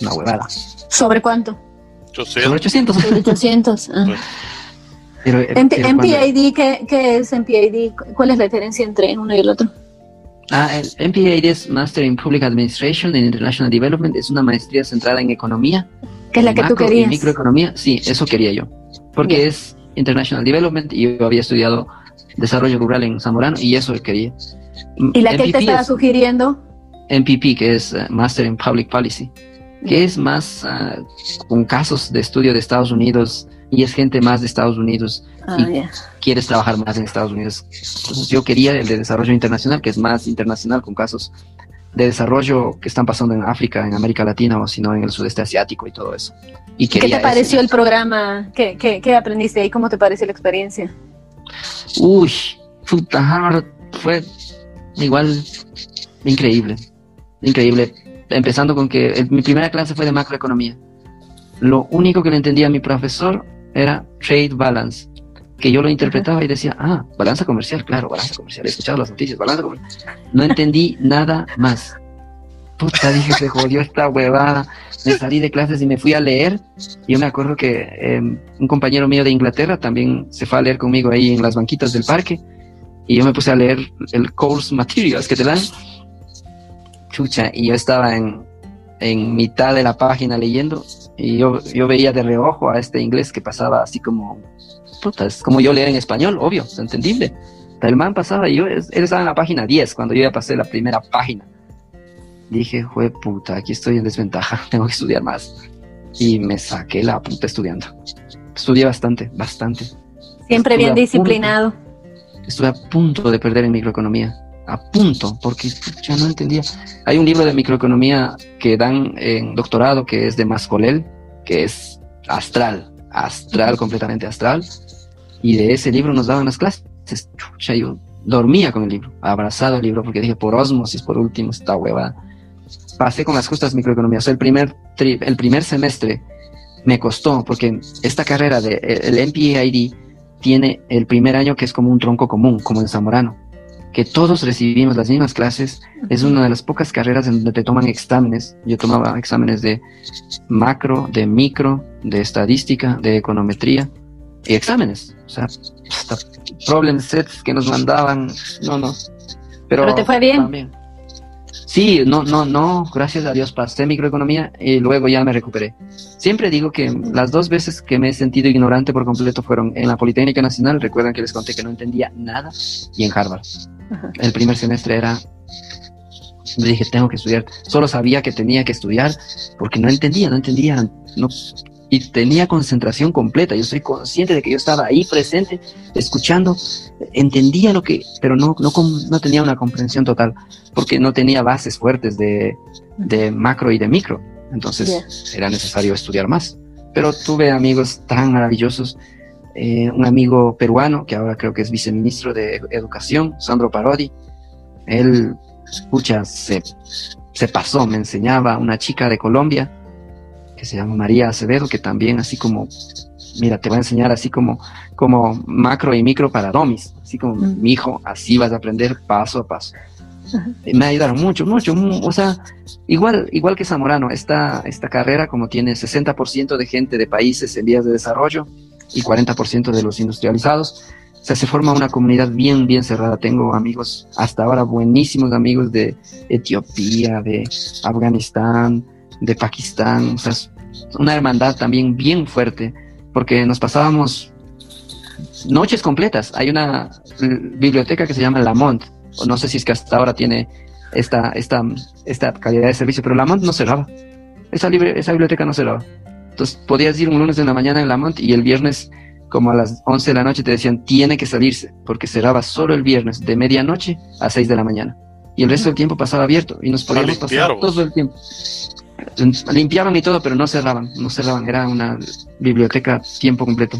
una huevada. ¿Sobre cuánto? Yo sé. Sobre 800. Sobre 800. ah. Pero, En- pero cuando- MPID, ¿qué, ¿qué es MPID? ¿Cuál es la diferencia entre uno y el otro? Ah, el MPID es Master in Public Administration and International Development. Es una maestría centrada en economía. ¿Qué es la que tú macro y querías? microeconomía. Sí, eso quería yo. Porque Bien. es International Development y yo había estudiado desarrollo rural en Zamorano y eso quería. ¿Y la que él te MPP estaba es sugiriendo? MPP, que es eh, Master in Public Policy, que es más ah, con casos de estudio de Estados Unidos y es gente más de Estados Unidos Ah, Y- quieres trabajar más en Estados Unidos. Entonces yo quería el de desarrollo internacional, que es más internacional con casos de desarrollo que están pasando en África, en América Latina o si no en el sudeste asiático y todo eso. Y ¿Qué te pareció el programa? ¿Qué, ¿Qué, qué, aprendiste ahí? ¿Cómo te pareció la experiencia? Uy, puta, fue igual increíble, increíble. Empezando con que mi primera clase fue de macroeconomía. Lo único que no entendía mi profesor era trade balance, que yo lo interpretaba y decía, ah, balanza comercial, claro, balanza comercial, he escuchado las noticias, balanza comercial. No entendí nada más. Puta, dije, se jodió esta huevada. Me salí de clases y me fui a leer. Y yo me acuerdo que em, un compañero mío de Inglaterra también se fue a leer conmigo ahí en las banquitas del parque. Y yo me puse a leer el course materials que te dan. Chucha, y yo estaba en, en mitad de la página leyendo y yo, yo veía de reojo a este inglés que pasaba así como, puta, es como yo leer en español, obvio, es entendible. El man pasaba y yo, él estaba en la página 10 cuando yo ya pasé la primera página. Dije, jue puta, aquí estoy en desventaja, tengo que estudiar más. Y me saqué la puta estudiando. Estudié bastante, bastante. Siempre bien disciplinado. estuve a punto de perder en microeconomía a punto, porque ya no entendía. Hay un libro de microeconomía que dan en doctorado que es de Mascolel, que es astral, astral, completamente astral, y de ese libro nos daban las clases. yo dormía con el libro, abrazado el libro, porque dije, por osmosis, por último, esta hueva. Pasé con las justas microeconomías. el primer, el primer semestre me costó, porque esta carrera del de, el MPAID tiene el primer año que es como un tronco común, como en Zamorano que todos recibimos las mismas clases. Es una de las pocas carreras en donde te toman exámenes. Yo tomaba exámenes de macro, de micro, de estadística, de econometría y exámenes. O sea, hasta problem sets que nos mandaban. No, no. Pero, te fue bien. Sí, no, no, no, gracias a Dios pasé microeconomía y luego ya me recuperé. Siempre digo que las dos veces que me he sentido ignorante por completo fueron en la Politécnica Nacional, recuerdan que les conté que no entendía nada, y en Harvard. El primer semestre era, me dije, tengo que estudiar. Solo sabía que tenía que estudiar porque no entendía, no entendía, no, y tenía concentración completa. Yo soy consciente de que yo estaba ahí presente, escuchando, entendía lo que, pero no, no, no tenía una comprensión total, porque no tenía bases fuertes de, de macro y de micro. Entonces era necesario estudiar más. Pero tuve amigos tan maravillosos eh, un amigo peruano, que ahora creo que es viceministro de Educación, Sandro Parodi. Él, escucha, se, se pasó, me enseñaba una chica de Colombia, que se llama María Acevedo, que también así como, mira, te va a enseñar así como, como macro y micro para domis, así como mm. mi hijo, así vas a aprender paso a paso. Me ayudaron mucho, mucho, o sea, igual, igual que Zamorano, esta, esta carrera como tiene 60% de gente de países en vías de desarrollo, y 40% de los industrializados. O sea, se forma una comunidad bien, bien cerrada. Tengo amigos, hasta ahora buenísimos amigos de Etiopía, de Afganistán, de Pakistán. O sea, una hermandad también bien fuerte, porque nos pasábamos noches completas. Hay una biblioteca que se llama Lamont, o no sé si es que hasta ahora tiene esta, esta, esta calidad de servicio, pero Lamont no cerraba. Esa, libre, esa biblioteca no cerraba. Entonces podías ir un lunes en la mañana en Lamont y el viernes como a las 11 de la noche te decían tiene que salirse porque cerraba solo el viernes de medianoche a 6 de la mañana. Y el resto del tiempo pasaba abierto y nos podíamos pasar todo el tiempo. Limpiaban y todo, pero no cerraban, no cerraban. Era una biblioteca tiempo completo.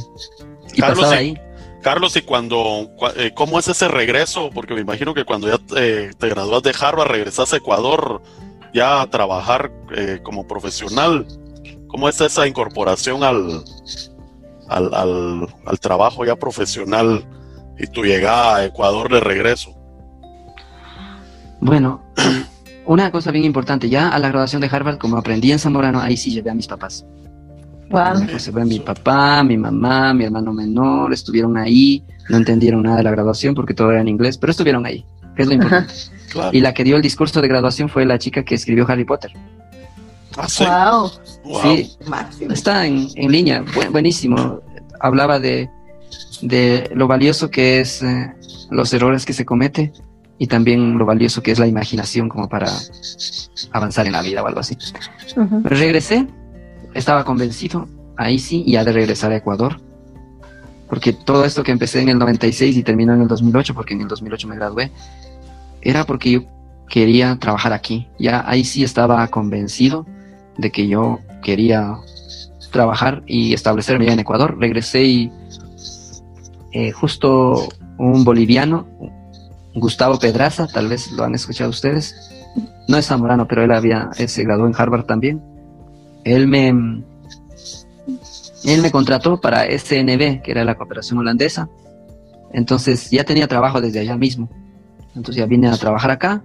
Y Carlos, pasaba ahí. Carlos, ¿y cuando, eh, cómo es ese regreso? Porque me imagino que cuando ya eh, te gradúas de Harvard, regresas a Ecuador ya a trabajar eh, como profesional. ¿Cómo es esa incorporación al, al, trabajo ya profesional y tu llegada a Ecuador de regreso? Bueno, una cosa bien importante, ya a la graduación de Harvard, como aprendí en Zamorano, ahí sí llevé a mis papás. Wow. Pues se fue mi papá, mi mamá, mi hermano menor, estuvieron ahí, no entendieron nada de la graduación porque todo era en inglés, pero estuvieron ahí, que es lo importante. Y la que dio el discurso de graduación fue la chica que escribió Harry Potter. Wow. Sí, está en, línea, buenísimo. Hablaba de, de lo valioso que es eh, los errores que se comete y también lo valioso que es la imaginación como para avanzar en la vida o algo así. Regresé, estaba convencido, ahí sí, ya de regresar a Ecuador, porque todo esto que empecé en el 96 y terminó en el 2008, porque en el 2008 me gradué, era porque yo quería trabajar aquí. Ya ahí sí estaba convencido de que yo quería trabajar y establecerme en Ecuador. Regresé y eh, justo un boliviano, Gustavo Pedraza, tal vez lo han escuchado ustedes. No es zamorano, pero él había, se graduó en Harvard también. Él me, él me contrató para SNB, que era la cooperación holandesa. Entonces ya tenía trabajo desde allá mismo. Entonces ya vine a trabajar acá.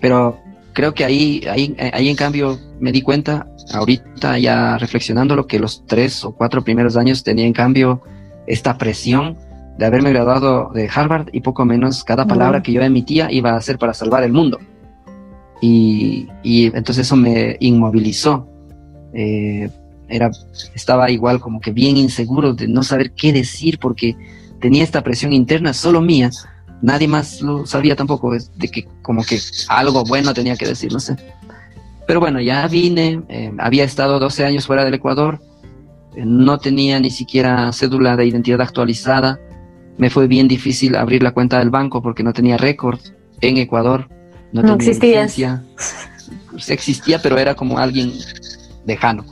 Pero creo que ahí, ahí, ahí en cambio me di cuenta, ahorita ya reflexionando lo que los tres o cuatro primeros años tenía en cambio esta presión de haberme graduado de Harvard y poco menos cada palabra que yo emitía iba a ser para salvar el mundo. Y, y entonces eso me inmovilizó. Eh, era, estaba igual como que bien inseguro de no saber qué decir porque tenía esta presión interna solo mía. Nadie más lo sabía tampoco, de que como que algo bueno tenía que decir, no sé. Pero bueno, ya vine, eh, había estado 12 años fuera del Ecuador, eh, no tenía ni siquiera cédula de identidad actualizada, me fue bien difícil abrir la cuenta del banco porque no tenía récord en Ecuador, no, existía. licencia. existía, pero era como alguien lejano.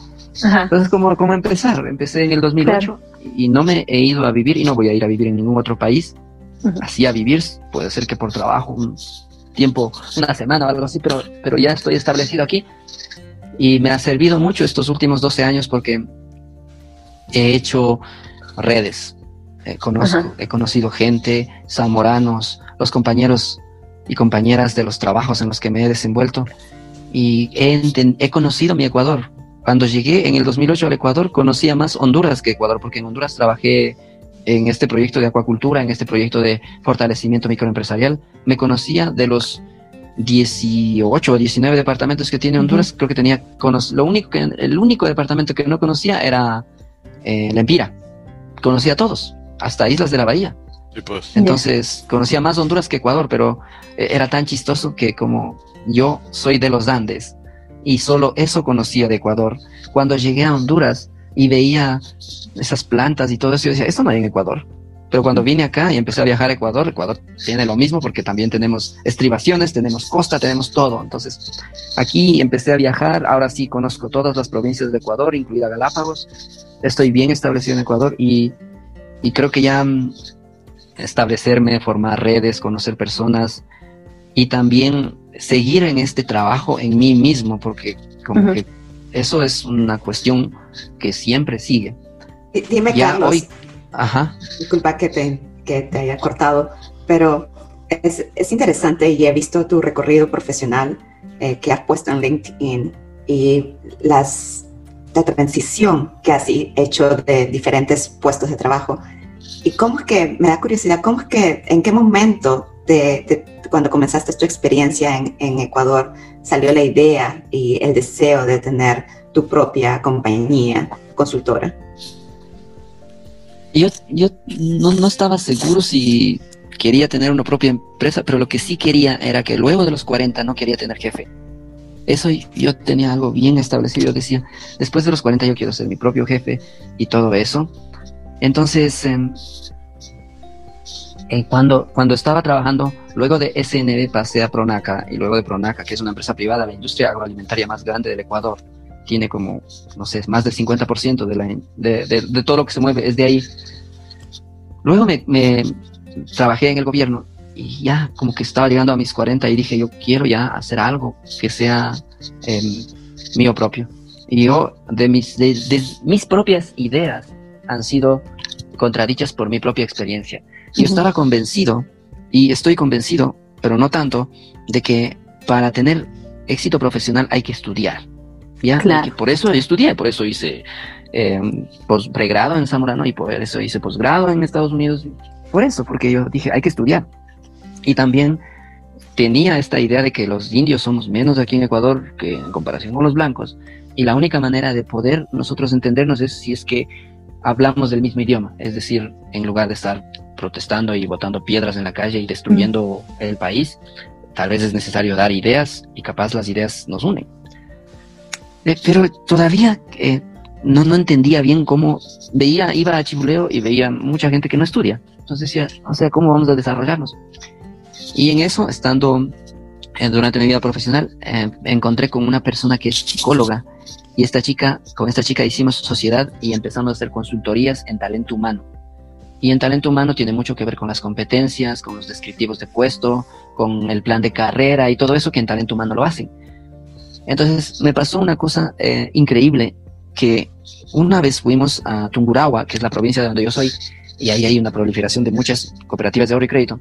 Ajá. Entonces, como, como empezar, empecé en el 2008 claro. y no me he ido a vivir y no voy a ir a vivir en ningún otro país. Uh -huh. Así a vivir, puede ser que por trabajo, un tiempo, una semana o algo así, pero, pero ya estoy establecido aquí y me ha servido mucho estos últimos 12 años porque he hecho redes, eh, conozco, he conocido gente, zamoranos, los compañeros y compañeras de los trabajos en los que me he desenvuelto y he, he conocido mi Ecuador, cuando llegué en el 2008 al Ecuador, conocía más Honduras que Ecuador, porque en Honduras trabajé en este proyecto de acuacultura, en este proyecto de fortalecimiento microempresarial. Me conocía de los 18 o 19 departamentos que tiene Honduras, uh -huh. creo que tenía, lo único que, el único departamento que no conocía era eh, La Empira. Conocía a todos, hasta Islas de la Bahía. Sí, pues. Entonces, conocía más Honduras que Ecuador, pero eh, era tan chistoso que como yo soy de los Andes, y solo eso conocía de Ecuador. Cuando llegué a Honduras y veía esas plantas y todo eso, yo decía, esto no hay en Ecuador. Pero cuando vine acá y empecé a viajar a Ecuador, Ecuador tiene lo mismo porque también tenemos estribaciones, tenemos costa, tenemos todo. Entonces, aquí empecé a viajar, ahora sí conozco todas las provincias de Ecuador, incluida Galápagos. Estoy bien establecido en Ecuador y, y creo que ya mm, establecerme, formar redes, conocer personas y también seguir en este trabajo en mí mismo, porque como uh -huh. que eso es una cuestión que siempre sigue. Dime, ya Carlos, hoy, ajá. disculpa que te, que te haya cortado, pero es, es, interesante y he visto tu recorrido profesional eh, que has puesto en LinkedIn y las, la transición que has hecho de diferentes puestos de trabajo. Y cómo es que, me da curiosidad, cómo es que, en qué momento de, cuando comenzaste tu experiencia en, en, Ecuador, salió la idea y el deseo de tener tu propia compañía consultora? Yo, yo no, no, estaba seguro si quería tener una propia empresa, pero lo que sí quería era que luego de los 40 no quería tener jefe. Eso yo tenía algo bien establecido. Yo decía, después de los 40 yo quiero ser mi propio jefe y todo eso. Entonces, eh, eh, cuando, cuando estaba trabajando, luego de SNB pasé a Pronaca y luego de Pronaca, que es una empresa privada, la industria agroalimentaria más grande del Ecuador, tiene como, no sé, más del 50% de, todo lo que se mueve es de ahí. Luego me, trabajé en el gobierno y ya como que estaba llegando a mis 40 y dije, yo quiero ya hacer algo que sea eh, mío propio. Y yo, de mis, de, de mis propias ideas, han sido contradichas por mi propia experiencia. Yo estaba convencido, y estoy convencido, pero no tanto, de que para tener éxito profesional hay que estudiar. ¿ya? Claro. por eso estudié, por eso hice eh, pregrado en Zamorano y por eso hice posgrado en Estados Unidos. Por eso, porque yo dije, hay que estudiar. Y también tenía esta idea de que los indios somos menos aquí en Ecuador que en comparación con los blancos. Y la única manera de poder nosotros entendernos es si es que hablamos del mismo idioma, es decir, en lugar de estar protestando y botando piedras en la calle y destruyendo el país, tal vez es necesario dar ideas y capaz las ideas nos unen. Eh, pero todavía eh, no, no entendía bien cómo veía, iba a Chibuleo y veía mucha gente que no estudia. Entonces decía, o sea, ¿cómo vamos a desarrollarnos? Y en eso, estando eh, durante mi vida profesional, eh, encontré con una persona que es psicóloga y esta chica, con esta chica hicimos sociedad y empezamos a hacer consultorías en talento humano. Y en talento humano tiene mucho que ver con las competencias, con los descriptivos de puesto, con el plan de carrera y todo eso que en talento humano lo hacen. Entonces me pasó una cosa eh, increíble, que una vez fuimos a Tungurahua, que es la provincia de donde yo soy, y ahí hay una proliferación de muchas cooperativas de ahorro y crédito.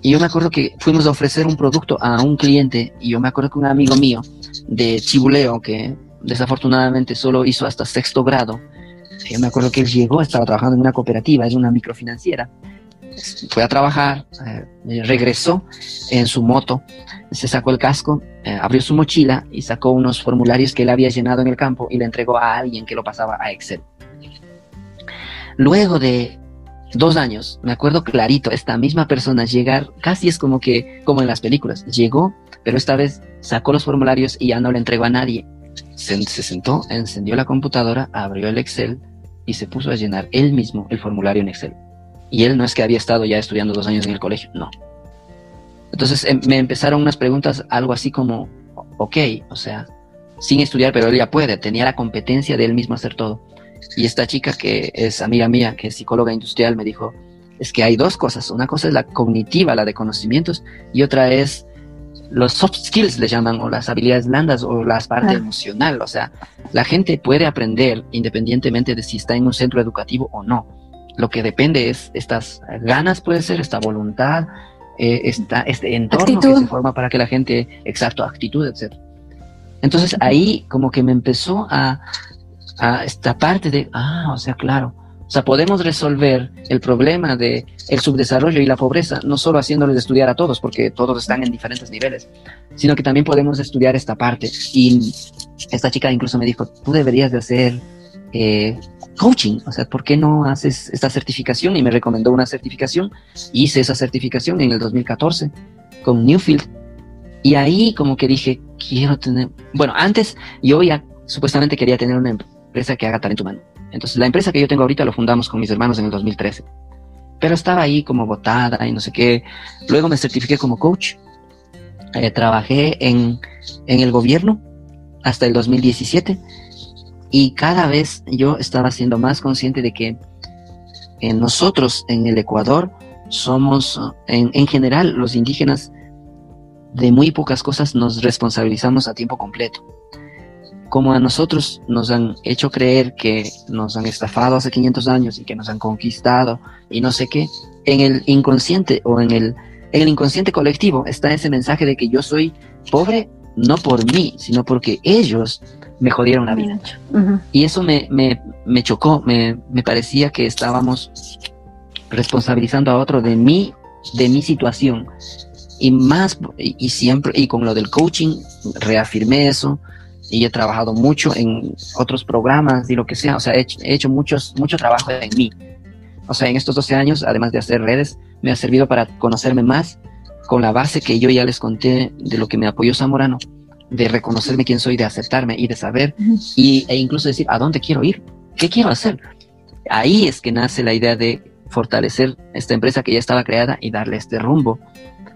Y yo me acuerdo que fuimos a ofrecer un producto a un cliente y yo me acuerdo que un amigo mío de Chibuleo, que desafortunadamente solo hizo hasta sexto grado, yo me acuerdo que él llegó, estaba trabajando en una cooperativa, es una microfinanciera, fue a trabajar, eh, regresó en su moto, se sacó el casco, eh, abrió su mochila y sacó unos formularios que él había llenado en el campo y le entregó a alguien que lo pasaba a Excel. Luego de dos años, me acuerdo clarito, esta misma persona llegar, casi es como que, como en las películas, llegó, pero esta vez sacó los formularios y ya no le entregó a nadie. Se, se sentó, encendió la computadora, abrió el Excel y se puso a llenar él mismo el formulario en Excel. Y él no es que había estado ya estudiando dos años en el colegio, no. Entonces em, me empezaron unas preguntas, algo así como, ok, o sea, sin estudiar, pero él ya puede, tenía la competencia de él mismo hacer todo. Y esta chica que es amiga mía, que es psicóloga industrial, me dijo, es que hay dos cosas. Una cosa es la cognitiva, la de conocimientos, y otra es los soft skills, le llaman, o las habilidades blandas, o las partes emocional. O sea, la gente puede aprender independientemente de si está en un centro educativo o no. Lo que depende es estas ganas, puede ser, esta voluntad, eh, esta, este entorno que se forma para que la gente, exacto, actitud, etc. Entonces ahí como que me empezó a, a esta parte de, ah, o sea, claro, o sea, podemos resolver el problema de el subdesarrollo y la pobreza no solo haciéndoles estudiar a todos, porque todos están en diferentes niveles, sino que también podemos estudiar esta parte. Y esta chica incluso me dijo, tú deberías de hacer eh, coaching, o sea, ¿por qué no haces esta certificación? Y me recomendó una certificación, hice esa certificación en el 2014 con Newfield. Y ahí como que dije, quiero tener, bueno, antes yo ya supuestamente quería tener una empresa que haga talento humano. Entonces, la empresa que yo tengo ahorita lo fundamos con mis hermanos en el 2013. Pero estaba ahí como votada y no sé qué. Luego me certifiqué como coach. Eh, trabajé en, en el gobierno hasta el 2017. Y cada vez yo estaba siendo más consciente de que en nosotros en el Ecuador somos, en, en general, los indígenas, de muy pocas cosas nos responsabilizamos a tiempo completo como a nosotros nos han hecho creer que nos han estafado hace 500 años y que nos han conquistado y no sé qué, en el inconsciente o en el, en el inconsciente colectivo está ese mensaje de que yo soy pobre no por mí, sino porque ellos me jodieron la vida. Y eso me, me, me chocó, me, me, parecía que estábamos responsabilizando a otro de mí, de mi situación. Y más, y siempre, y con lo del coaching, reafirmé eso, y he trabajado mucho en otros programas y lo que sea, o sea, he hecho, muchos, mucho trabajo en mí. O sea, en estos 12 años, además de hacer redes, me ha servido para conocerme más con la base que yo ya les conté de lo que me apoyó Zamorano, de reconocerme quién soy, de aceptarme y de saber, y, e incluso decir a dónde quiero ir, qué quiero hacer. Ahí es que nace la idea de fortalecer esta empresa que ya estaba creada y darle este rumbo,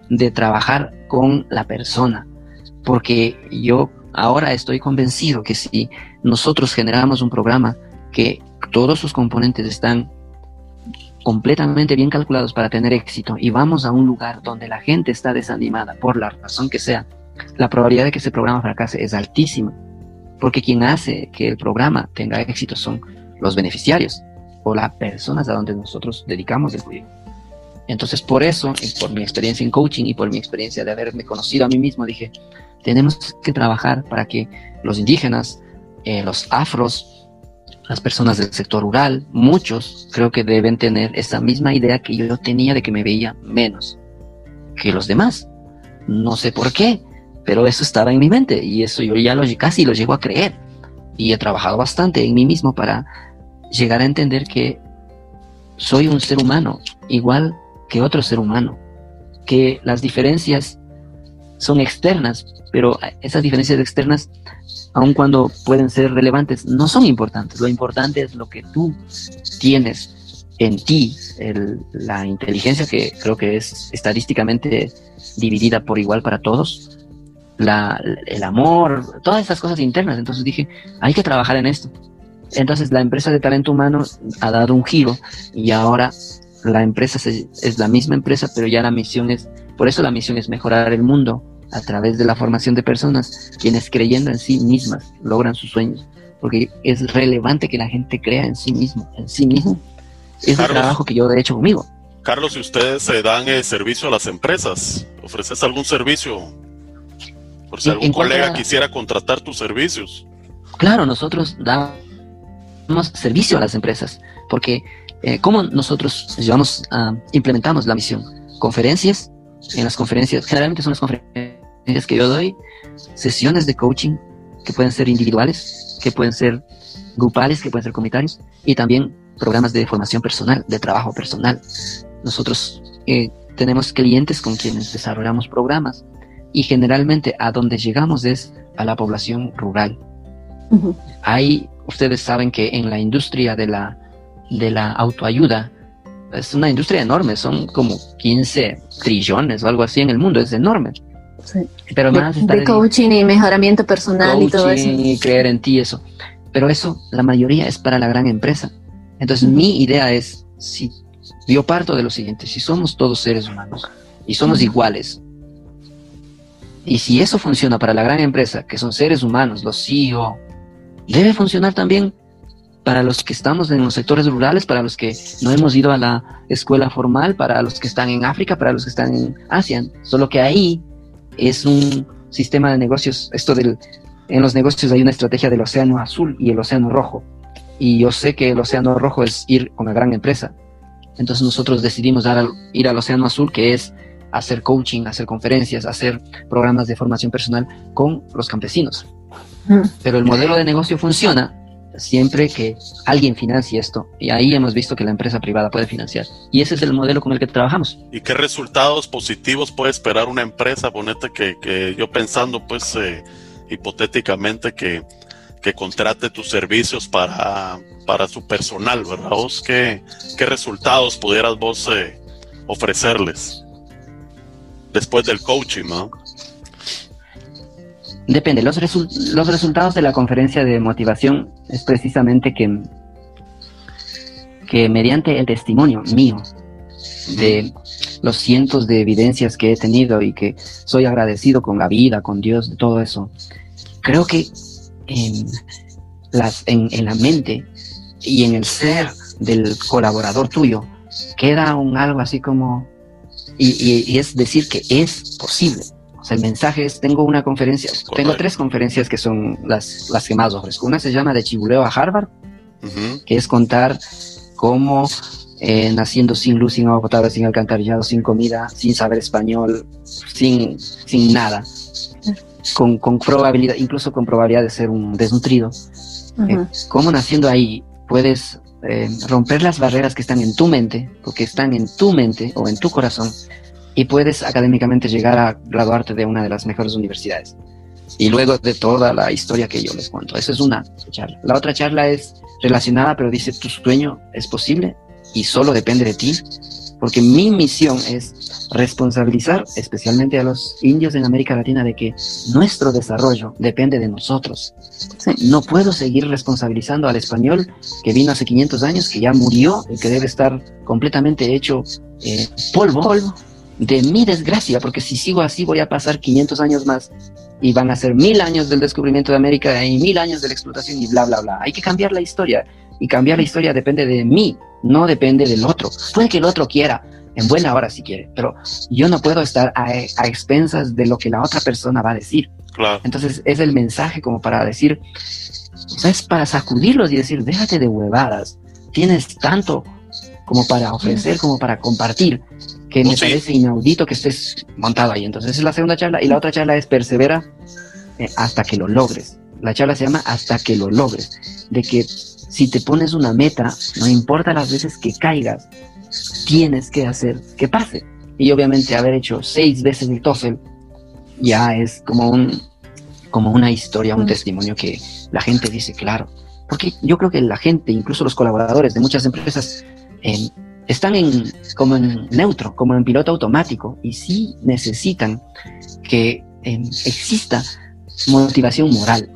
de trabajar con la persona, porque yo Ahora estoy convencido que si nosotros generamos un programa que todos sus componentes están completamente bien calculados para tener éxito y vamos a un lugar donde la gente está desanimada por la razón que sea, la probabilidad de que ese programa fracase es altísima, porque quien hace que el programa tenga éxito son los beneficiarios o las personas a donde nosotros dedicamos el cuidado. Entonces, por eso, por mi experiencia en coaching y por mi experiencia de haberme conocido a mí mismo, dije, tenemos que trabajar para que los indígenas, eh, los afros, las personas del sector rural, muchos creo que deben tener esa misma idea que yo tenía de que me veía menos que los demás. No sé por qué, pero eso estaba en mi mente y eso yo ya casi lo llego a creer. Y he trabajado bastante en mí mismo para llegar a entender que soy un ser humano igual que otro ser humano, que las diferencias son externas, pero esas diferencias externas, aun cuando pueden ser relevantes, no son importantes. Lo importante es lo que tú tienes en ti, la inteligencia que creo que es estadísticamente dividida por igual para todos, el amor, todas esas cosas internas. Entonces dije, hay que trabajar en esto. Entonces la empresa de talento humano ha dado un giro y ahora la empresa es la misma empresa, pero ya la misión es, por eso la misión es mejorar el mundo a través de la formación de personas, quienes creyendo en sí mismas logran sus sueños, porque es relevante que la gente crea en sí mismo, en sí mismo. Es el trabajo que yo he hecho conmigo. Carlos, si ustedes se dan eh, servicio a las empresas, ¿ofreces algún servicio? Por si algún colega quisiera contratar tus servicios. Claro, nosotros damos servicio a las empresas, porque eh, ¿cómo nosotros llevamos, implementamos la misión? Conferencias, en las conferencias, generalmente son las conferencias que yo doy, sesiones de coaching que pueden ser individuales, que pueden ser grupales, que pueden ser comunitarios, y también programas de formación personal, de trabajo personal. Nosotros eh, tenemos clientes con quienes desarrollamos programas y generalmente a donde llegamos es a la población rural. Hay, ustedes saben que en la industria de la, de la autoayuda es una industria enorme, son como 15 trillones o algo así en el mundo, es enorme. Sí. Pero más de, coaching y mejoramiento personal y todo eso. Y creer en ti, eso. Pero eso, la mayoría es para la gran empresa. Entonces, mi idea es, si yo parto de lo siguiente, si somos todos seres humanos y somos iguales, y si eso funciona para la gran empresa, que son seres humanos, los CEO, debe funcionar también para los que estamos en los sectores rurales, para los que no hemos ido a la escuela formal, para los que están en África, para los que están en Asia. Solo que ahí es un sistema de negocios, esto del, en los negocios hay una estrategia del océano azul y el océano rojo. Y yo sé que el océano rojo es ir con la gran empresa. Entonces nosotros decidimos dar ir al océano azul, que es hacer coaching, hacer conferencias, hacer programas de formación personal con los campesinos. Mm. Pero el modelo de negocio funciona siempre que alguien financie esto. Y ahí hemos visto que la empresa privada puede financiar. Y ese es el modelo con el que trabajamos. ¿Y qué resultados positivos puede esperar una empresa? Ponete que, que yo pensando, pues, eh, hipotéticamente, que, que contrate tus servicios para, para su personal, ¿verdad? ¿Vos qué, qué resultados pudieras vos eh, ofrecerles después del coaching, ¿no? Depende, los, los resultados de la conferencia de motivación es precisamente que, que mediante el testimonio mío de los cientos de evidencias que he tenido y que soy agradecido con la vida, con Dios, de todo eso, creo que en, las, en, la mente y en el ser del colaborador tuyo queda un algo así como, y es decir que es posible el mensaje es, tengo una conferencia, tengo tres conferencias que son las, las que más ofrezco. Una se llama De Chibuleo a Harvard, que es contar cómo eh, naciendo sin luz, sin agua potable, sin alcantarillado, sin comida, sin saber español, sin, sin nada, con, con probabilidad, incluso con probabilidad de ser un desnutrido. Eh, cómo naciendo ahí puedes eh, romper las barreras que están en tu mente, porque están en tu mente o en tu corazón, y puedes académicamente llegar a graduarte de una de las mejores universidades. Y luego de toda la historia que yo les cuento. Esa es una charla. La otra charla es relacionada, pero dice, tu sueño es posible y solo depende de ti. Porque mi misión es responsabilizar especialmente a los indios en América Latina de que nuestro desarrollo depende de nosotros. No puedo seguir responsabilizando al español que vino hace 500 años, que ya murió y que debe estar completamente hecho eh, polvo, polvo de mi desgracia, porque si sigo así voy a pasar 500 años más y van a ser mil años del descubrimiento de América y mil años de la explotación y bla, bla, bla. Hay que cambiar la historia y cambiar la historia depende de mí, no depende del otro. Puede que el otro quiera, en buena hora si quiere, pero yo no puedo estar a, expensas de lo que la otra persona va a decir. Entonces es el mensaje como para decir, es para sacudirlos y decir, déjate de huevadas, tienes tanto como para ofrecer, como para compartir que me parece inaudito que estés montado ahí. Entonces, esa es la segunda charla. Y la otra charla es persevera eh, hasta que lo logres. La charla se llama hasta que lo logres. De que si te pones una meta, no importa las veces que caigas, tienes que hacer que pase. Y obviamente haber hecho seis veces el TOEFL ya es como un como una historia, un mm. testimonio que la gente dice, claro. Porque yo creo que la gente, incluso los colaboradores de muchas empresas, eh, están en, como en neutro, como en piloto automático y sí necesitan que em, exista motivación moral.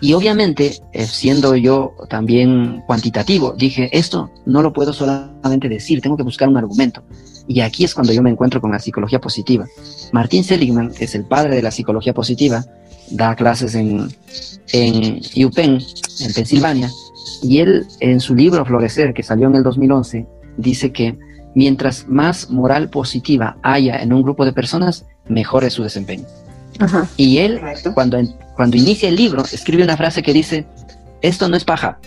Y obviamente, eh, siendo yo también cuantitativo, dije, esto no lo puedo solamente decir, tengo que buscar un argumento. Y aquí es cuando yo me encuentro con la psicología positiva. Martín Seligman es el padre de la psicología positiva, da clases en, en UPenn, en Pensilvania, y él en su libro Florecer, que salió en el 2011, dice que mientras más moral positiva haya en un grupo de personas, mejor es su desempeño. Y él, cuando, cuando inicia el libro, escribe una frase que dice, esto no es paja,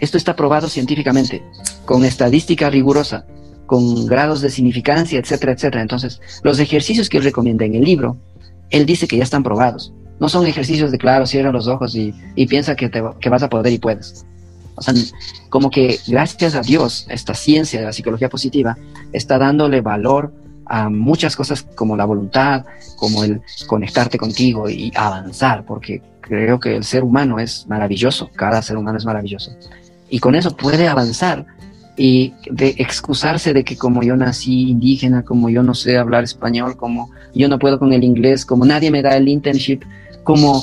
esto está probado científicamente, con estadística rigurosa, con grados de significancia, etcétera, etcétera. Entonces, los ejercicios que él recomienda en el libro, él dice que ya están probados. No son ejercicios de, claro, cierra los ojos y, piensa que, te, que vas a poder y puedes. O sea, como que gracias a Dios, esta ciencia de la psicología positiva está dándole valor a muchas cosas como la voluntad, como el conectarte contigo y avanzar, porque creo que el ser humano es maravilloso, cada ser humano es maravilloso. Y con eso puede avanzar y de excusarse de que como yo nací indígena, como yo no sé hablar español, como yo no puedo con el inglés, como nadie me da el internship, como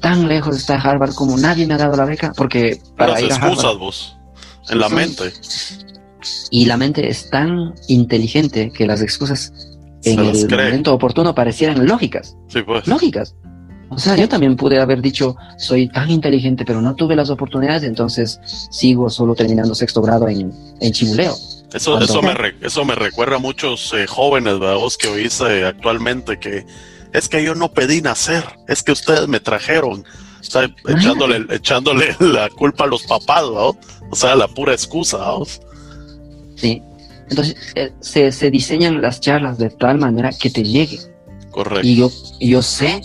tan lejos está Harvard, como nadie me ha dado la beca, porque para ir a excusas vos, en la mente. Y la mente es tan inteligente que las excusas en el momento oportuno parecieran lógicas. Sí, pues. Lógicas. O sea, yo también pude haber dicho, soy tan inteligente, pero no tuve las oportunidades, entonces sigo solo terminando sexto grado en, en chimuleo. Eso, eso, me eso me recuerda a muchos eh, jóvenes, vos que oís eh, actualmente que es que yo no pedí nacer, es que ustedes me trajeron. Está echándole, echándole la culpa a los papás, ¿no? O sea, la pura excusa, ¿no? Sí. Entonces, eh, se, se, diseñan las charlas de tal manera que te llegue. Correcto. Y yo, yo sé,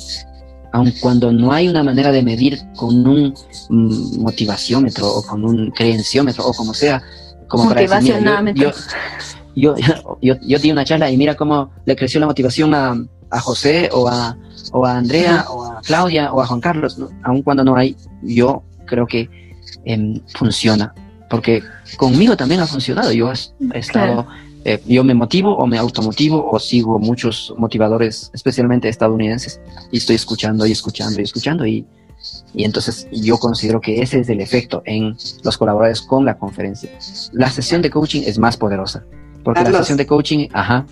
aun cuando no hay una manera de medir con un mm, motivaciómetro o con un creenciómetro o como sea, como para decir, yo, yo, yo, di una charla y mira cómo le creció la motivación a, a José o a, o a Andrea o a Claudia o a Juan Carlos, aun cuando no hay, yo creo que em, funciona porque conmigo también ha funcionado. Yo he estado, eh, yo me motivo o me automotivo o sigo muchos motivadores, especialmente estadounidenses, y estoy escuchando y escuchando y escuchando y, y entonces yo considero que ese es el efecto en los colaboradores con la conferencia. La sesión de coaching es más poderosa, porque la sesión de coaching, ajá.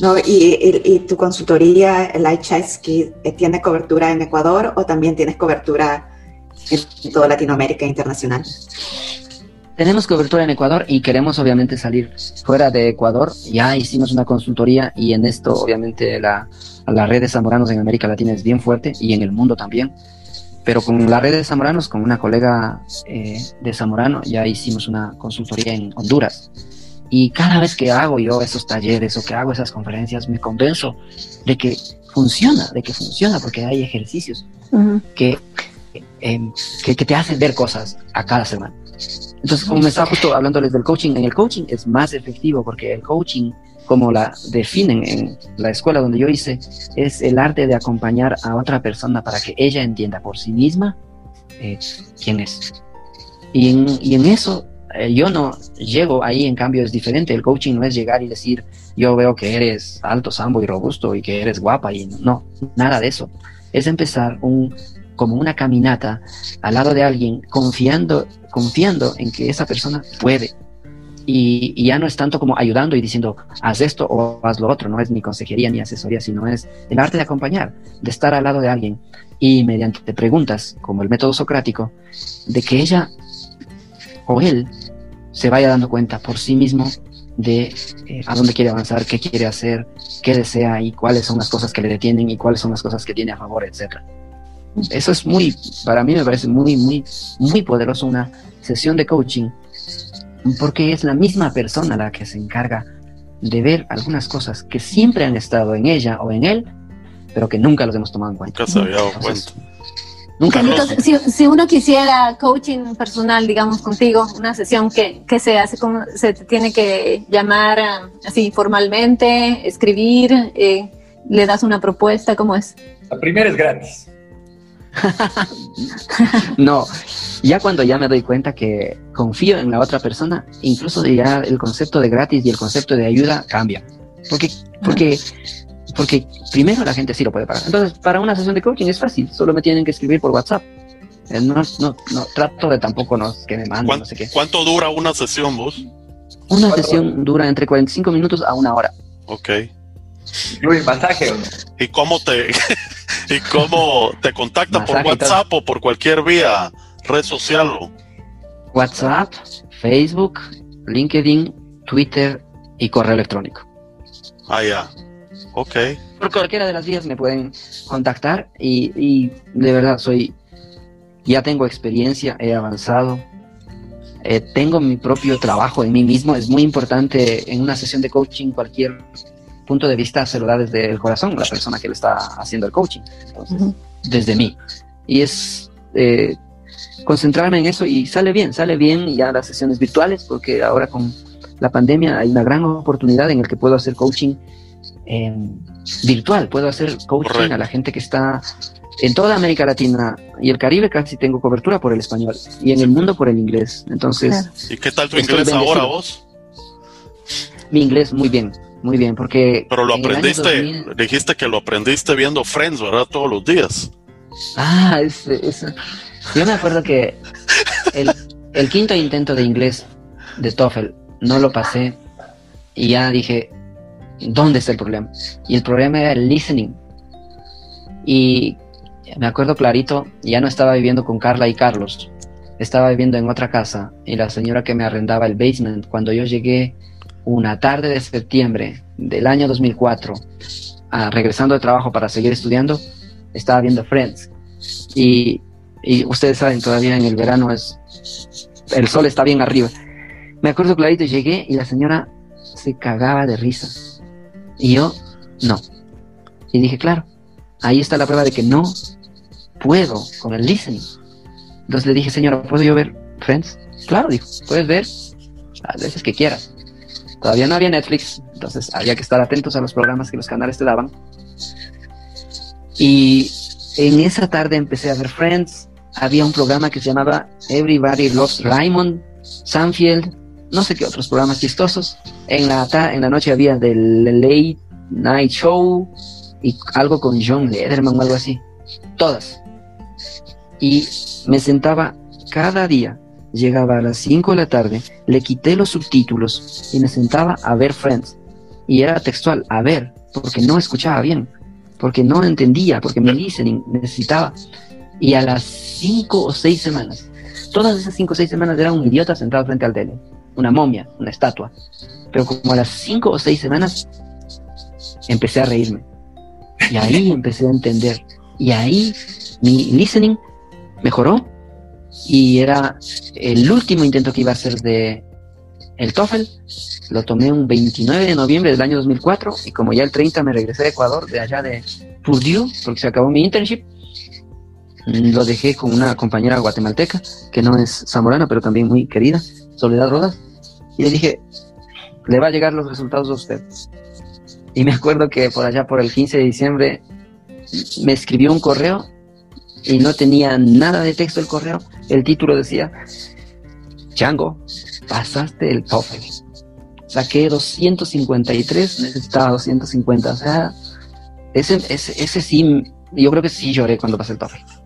No, y, y, tu consultoría, Light Chesky, eh, ¿tiene cobertura en Ecuador o también tienes cobertura en toda Latinoamérica internacional? Tenemos cobertura en Ecuador y queremos obviamente salir fuera de Ecuador. Ya hicimos una consultoría y en esto obviamente la, la red de zamoranos en América Latina es bien fuerte y en el mundo también. Pero con la red de zamoranos, con una colega eh, de zamorano, ya hicimos una consultoría en Honduras. Y cada vez que hago yo esos talleres o que hago esas conferencias, me convenzo de que funciona, de que funciona, porque hay ejercicios que, em, que, que te hacen ver cosas a cada semana. Entonces, como me estaba justo hablándoles del coaching, en el coaching es más efectivo porque el coaching, como la definen en la escuela donde yo hice, es el arte de acompañar a otra persona para que ella entienda por sí misma eh, quién es. Y en, y en eso eh, yo no llego ahí, en cambio es diferente. El coaching no es llegar y decir, yo veo que eres alto, sambo y robusto y que eres guapa y no, nada de eso. Es empezar un, como una caminata al lado de alguien, confiando, confiando en que esa persona puede. Y, ya no es tanto como ayudando y diciendo, haz esto o haz lo otro, no es ni consejería ni asesoría, sino es el arte de acompañar, de estar al lado de alguien y mediante preguntas, como el método socrático, de que ella o él se vaya dando cuenta por sí mismo de eh, a dónde quiere avanzar, qué quiere hacer, qué desea y cuáles son las cosas que le detienen y cuáles son las cosas que tiene a favor, etcétera. Eso es muy, para mí me parece muy, muy, muy poderoso una sesión de coaching, porque es la misma persona la que se encarga de ver algunas cosas que siempre han estado en ella o en él, pero que nunca los hemos tomado en cuenta. Nunca se había dado cuenta. Nunca si, si, uno quisiera coaching personal, digamos, contigo, una sesión que, que se hace, como se tiene que llamar ah, así formalmente, escribir, eh, le das una propuesta, ¿cómo es? La primera es gratis. no, ya cuando ya me doy cuenta que confío en la otra persona, incluso ya el concepto de gratis y el concepto de ayuda cambia. Porque, porque porque primero la gente sí lo puede pagar. Entonces, para una sesión de coaching es fácil, solo me tienen que escribir por WhatsApp. Eh, No, no, no, trato de tampoco no, que me manden, ¿Cuán- no sé qué. ¿Cuánto dura una sesión vos? Una sesión dura entre 45 minutos a una hora. Ok. ¿Incluye masaje? ¿Y cómo te, y cómo te contactan por. WhatsApp o por cualquier vía, red social? o- WhatsApp, Facebook, LinkedIn, Twitter y correo electrónico. Ah, ya. Ok. Por cualquiera de las vías me pueden contactar y, y de verdad soy, ya tengo experiencia, he avanzado, eh, tengo mi propio trabajo en mí mismo. Es muy importante en una sesión de coaching cualquier punto de vista se lo da desde el corazón la persona que le está haciendo el coaching. Entonces, Ujú. desde mí. Y es eh, concentrarme en eso y sale bien, sale bien ya las sesiones virtuales, porque ahora con la pandemia hay una gran oportunidad en el que puedo hacer coaching eh, virtual, puedo hacer coaching Correcto. a la gente que está en toda América Latina y el Caribe casi tengo cobertura por el español y en el mundo por el inglés. Entonces, Claro. ¿Y qué tal tu inglés ahora vos? mi inglés muy bien, muy bien, porque... Pero lo aprendiste, 2000 dijiste que lo aprendiste viendo Friends, ¿verdad? Todos los días. Ah, es, es- yo me acuerdo que el, el quinto intento de inglés de TOEFL no lo pasé y ya dije, ¿dónde está el problema? Y el problema era el listening. Y me acuerdo clarito, ya no estaba viviendo con Carla y Carlos, estaba viviendo en otra casa y la señora que me arrendaba el basement, cuando yo llegué una tarde de septiembre del año 2004, ah, regresando de trabajo para seguir estudiando, estaba viendo Friends. Y, y ustedes saben, todavía en el verano es el sol está bien arriba. Me acuerdo clarito, llegué y la señora se cagaba de risa. Y yo, no. Y dije, claro, ahí está la prueba de que no puedo con el listening. Entonces le dije, señora, ¿puedo yo ver Friends? Claro, dijo, puedes ver las veces que quieras. Todavía no había Netflix, entonces había que estar atentos a los programas que los canales te daban. Y en esa tarde empecé a ver Friends. Había un programa que se llamaba Everybody Loves Raymond, Sanfield, no sé qué otros programas chistosos. En la, en la noche había The Late Night Show y algo con John Lederman o algo así. Todas. Y me sentaba cada día. Llegaba a las 5 de la tarde, le quité los subtítulos y me sentaba a ver Friends. Y era textual, a ver, porque no escuchaba bien porque no entendía, porque mi listening necesitaba. Y a las cinco o seis semanas, todas esas cinco o seis semanas era un idiota sentado frente al tele, una momia, una estatua. Pero como a las cinco o seis semanas, empecé a reírme. Y ahí empecé a entender. Y ahí mi listening mejoró. Y era el último intento que iba a hacer de el TOEFL. Lo tomé un 29 de noviembre del año 2004 y como ya el 30 me regresé a Ecuador, de allá de Purdue, porque se acabó mi internship, lo dejé con una compañera guatemalteca, que no es zamorana, pero también muy querida, Soledad Rodas, y le dije, le va a llegar los resultados a usted. Y me acuerdo que por allá, por el 15 de diciembre, me escribió un correo y no tenía nada de texto el correo. El título decía, Chango, pasaste el TOEFL. Saqué 253, necesitaba 250. O sea, ese, ese, ese sí, yo creo que sí lloré cuando pasé el TOEFL.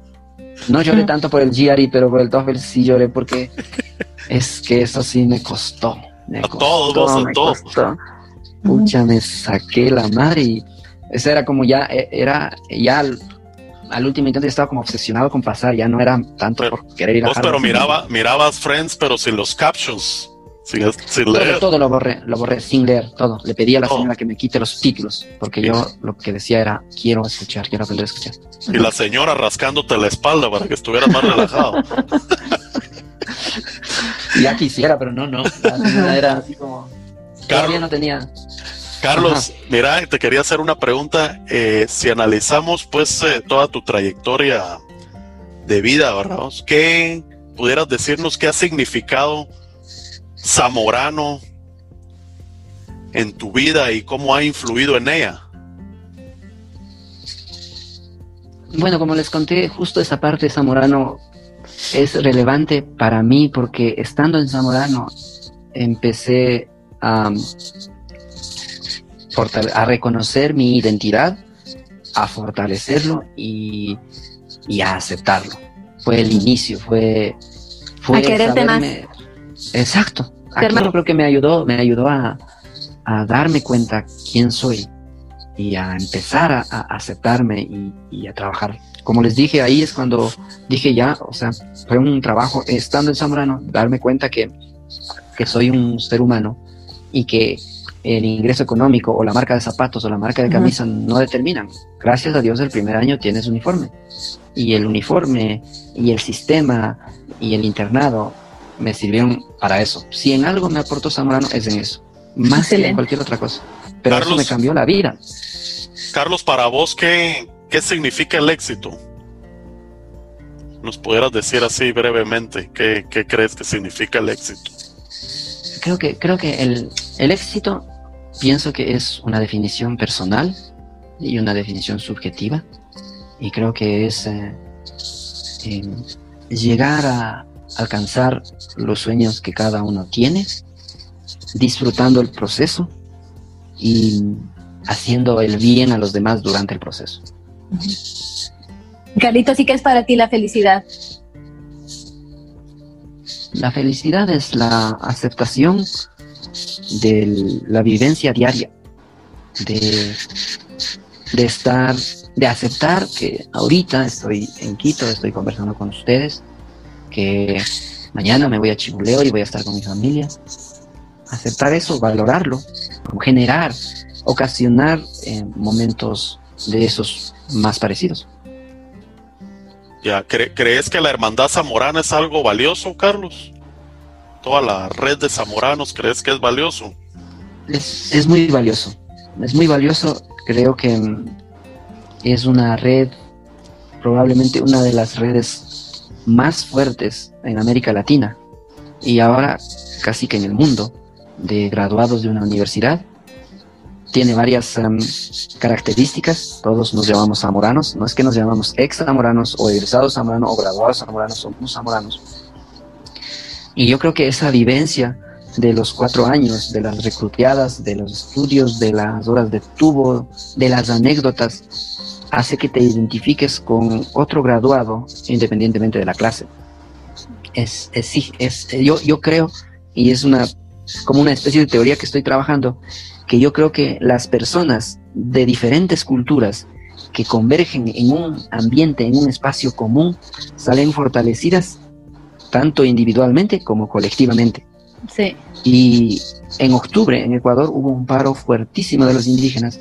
No lloré tanto por el GRE, pero por el TOEFL sí lloré porque es que eso sí me costó. Me A costó, todos, vos, a me todos. costó. Pucha, me saqué la madre y ese era como ya, eh, era ya al, al último intento ya estaba como obsesionado con pasar, ya no era tanto Pero- por querer ir a Vos, Harvard. pero miraba, mirabas Friends, pero sin los captions, sin, sin Todo, leer. todo lo borré, lo borré sin leer, todo. Le pedí a la Todo. señora que me quite los títulos, porque yo lo que decía era, quiero escuchar, quiero aprender a escuchar. Y la señora rascándote la espalda para que estuvieras más relajado. Ya quisiera, pero no, no. La señora era así como... Todavía Carlos, no tenía... Carlos, mira, te quería hacer una pregunta. Eh, si analizamos pues eh, toda tu trayectoria de vida, ¿verdad? ¿Qué pudieras decirnos qué ha significado Zamorano en tu vida y cómo ha influido en ella? Bueno, como les conté, justo esa parte de Zamorano es relevante para mí porque estando en Zamorano empecé a, a reconocer mi identidad, a fortalecerlo y, y a aceptarlo. Fue el inicio, fue... fue a quererte más. Exacto. Aquello creo que me ayudó, me ayudó a, a darme cuenta quién soy y a empezar a, aceptarme y, y, a trabajar. Como les dije, ahí es cuando dije ya, o sea, fue un trabajo, estando en Zamorano, darme cuenta que, que soy un ser humano y que el ingreso económico o la marca de zapatos o la marca de camisa no determinan. Gracias a Dios el primer año tienes uniforme. Y el uniforme y el sistema y el internado me sirvieron para eso. Si en algo me aportó Zamorano es en eso. Más que en cualquier otra cosa. Pero eso me cambió la vida. Carlos, para vos, ¿qué, qué significa el éxito? ¿Nos pudieras decir así brevemente qué, qué crees que significa el éxito? Creo que, creo que el, el éxito pienso que es una definición personal y una definición subjetiva. Y creo que es eh, llegar a alcanzar los sueños que cada uno tiene, disfrutando el proceso y haciendo el bien a los demás durante el proceso. Carlitos, ¿y qué es para ti la felicidad? La felicidad es la aceptación de la vivencia diaria, de, de estar, de aceptar que ahorita estoy en Quito, estoy conversando con ustedes, que mañana me voy a Chibuleo y voy a estar con mi familia. Aceptar eso, valorarlo, generar, ocasionar eh, momentos de esos más parecidos. Ya, ¿crees que la hermandad zamorana es algo valioso, Carlos? toda la red de zamoranos crees que es valioso? Es, muy valioso, es muy valioso, creo que mm, es una red, probablemente una de las redes más fuertes en América Latina y ahora casi que en el mundo de graduados de una universidad. Tiene varias mm, características, todos nos llamamos zamoranos, no es que nos llamamos ex zamoranos o egresados zamoranos o graduados zamoranos, somos zamoranos. Y yo creo que esa vivencia de los cuatro años, de las recruteadas, de los estudios, de las horas de tubo, de las anécdotas, hace que te identifiques con otro graduado independientemente de la clase. Es, es sí, es, yo, yo creo, y es una, como una especie de teoría que estoy trabajando, que yo creo que las personas de diferentes culturas que convergen en un ambiente, en un espacio común, salen fortalecidas tanto individualmente como colectivamente. Sí. Y en octubre en Ecuador hubo un paro fuertísimo de los indígenas.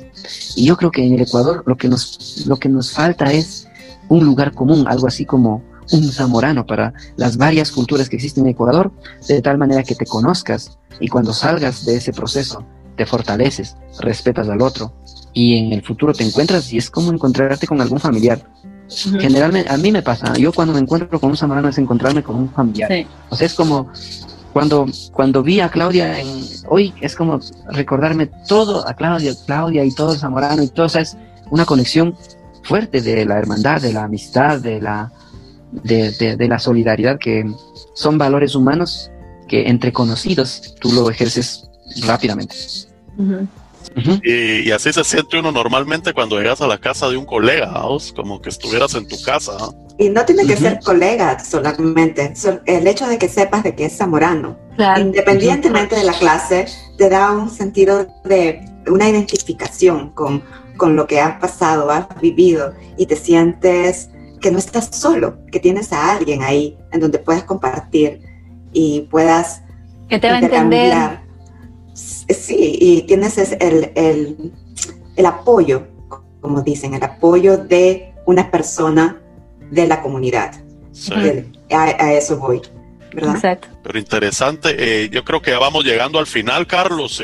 Y yo creo que en el Ecuador lo que nos, lo que nos falta es un lugar común, algo así como un zamorano para las varias culturas que existen en Ecuador, de tal manera que te conozcas y cuando salgas de ese proceso te fortaleces, respetas al otro y en el futuro te encuentras y es como encontrarte con algún familiar Generalmente, a mí me pasa, yo cuando me encuentro con un zamorano es encontrarme con un familiar. O sea, es como cuando, cuando vi a Claudia en, hoy, es como recordarme todo a Claudia, Claudia y todo zamorano y todo, o sea, es una conexión fuerte de la hermandad, de la amistad, de la, de, la solidaridad, que son valores humanos que entre conocidos tú lo ejerces rápidamente. Y, así se siente uno normalmente cuando llegas a la casa de un colega, como que estuvieras en tu casa. Y no tiene que ser colega solamente, el hecho de que sepas de que es zamorano, independientemente de la clase, te da un sentido de una identificación con, con lo que has pasado, has vivido y te sientes que no estás solo, que tienes a alguien ahí en donde puedes compartir y puedas que te va a entender Sí, y tienes el, el, el apoyo, como dicen, el apoyo de una persona de la comunidad. A, eso voy. ¿verdad? Exacto. Pero interesante, eh, yo creo que ya vamos llegando al final, Carlos.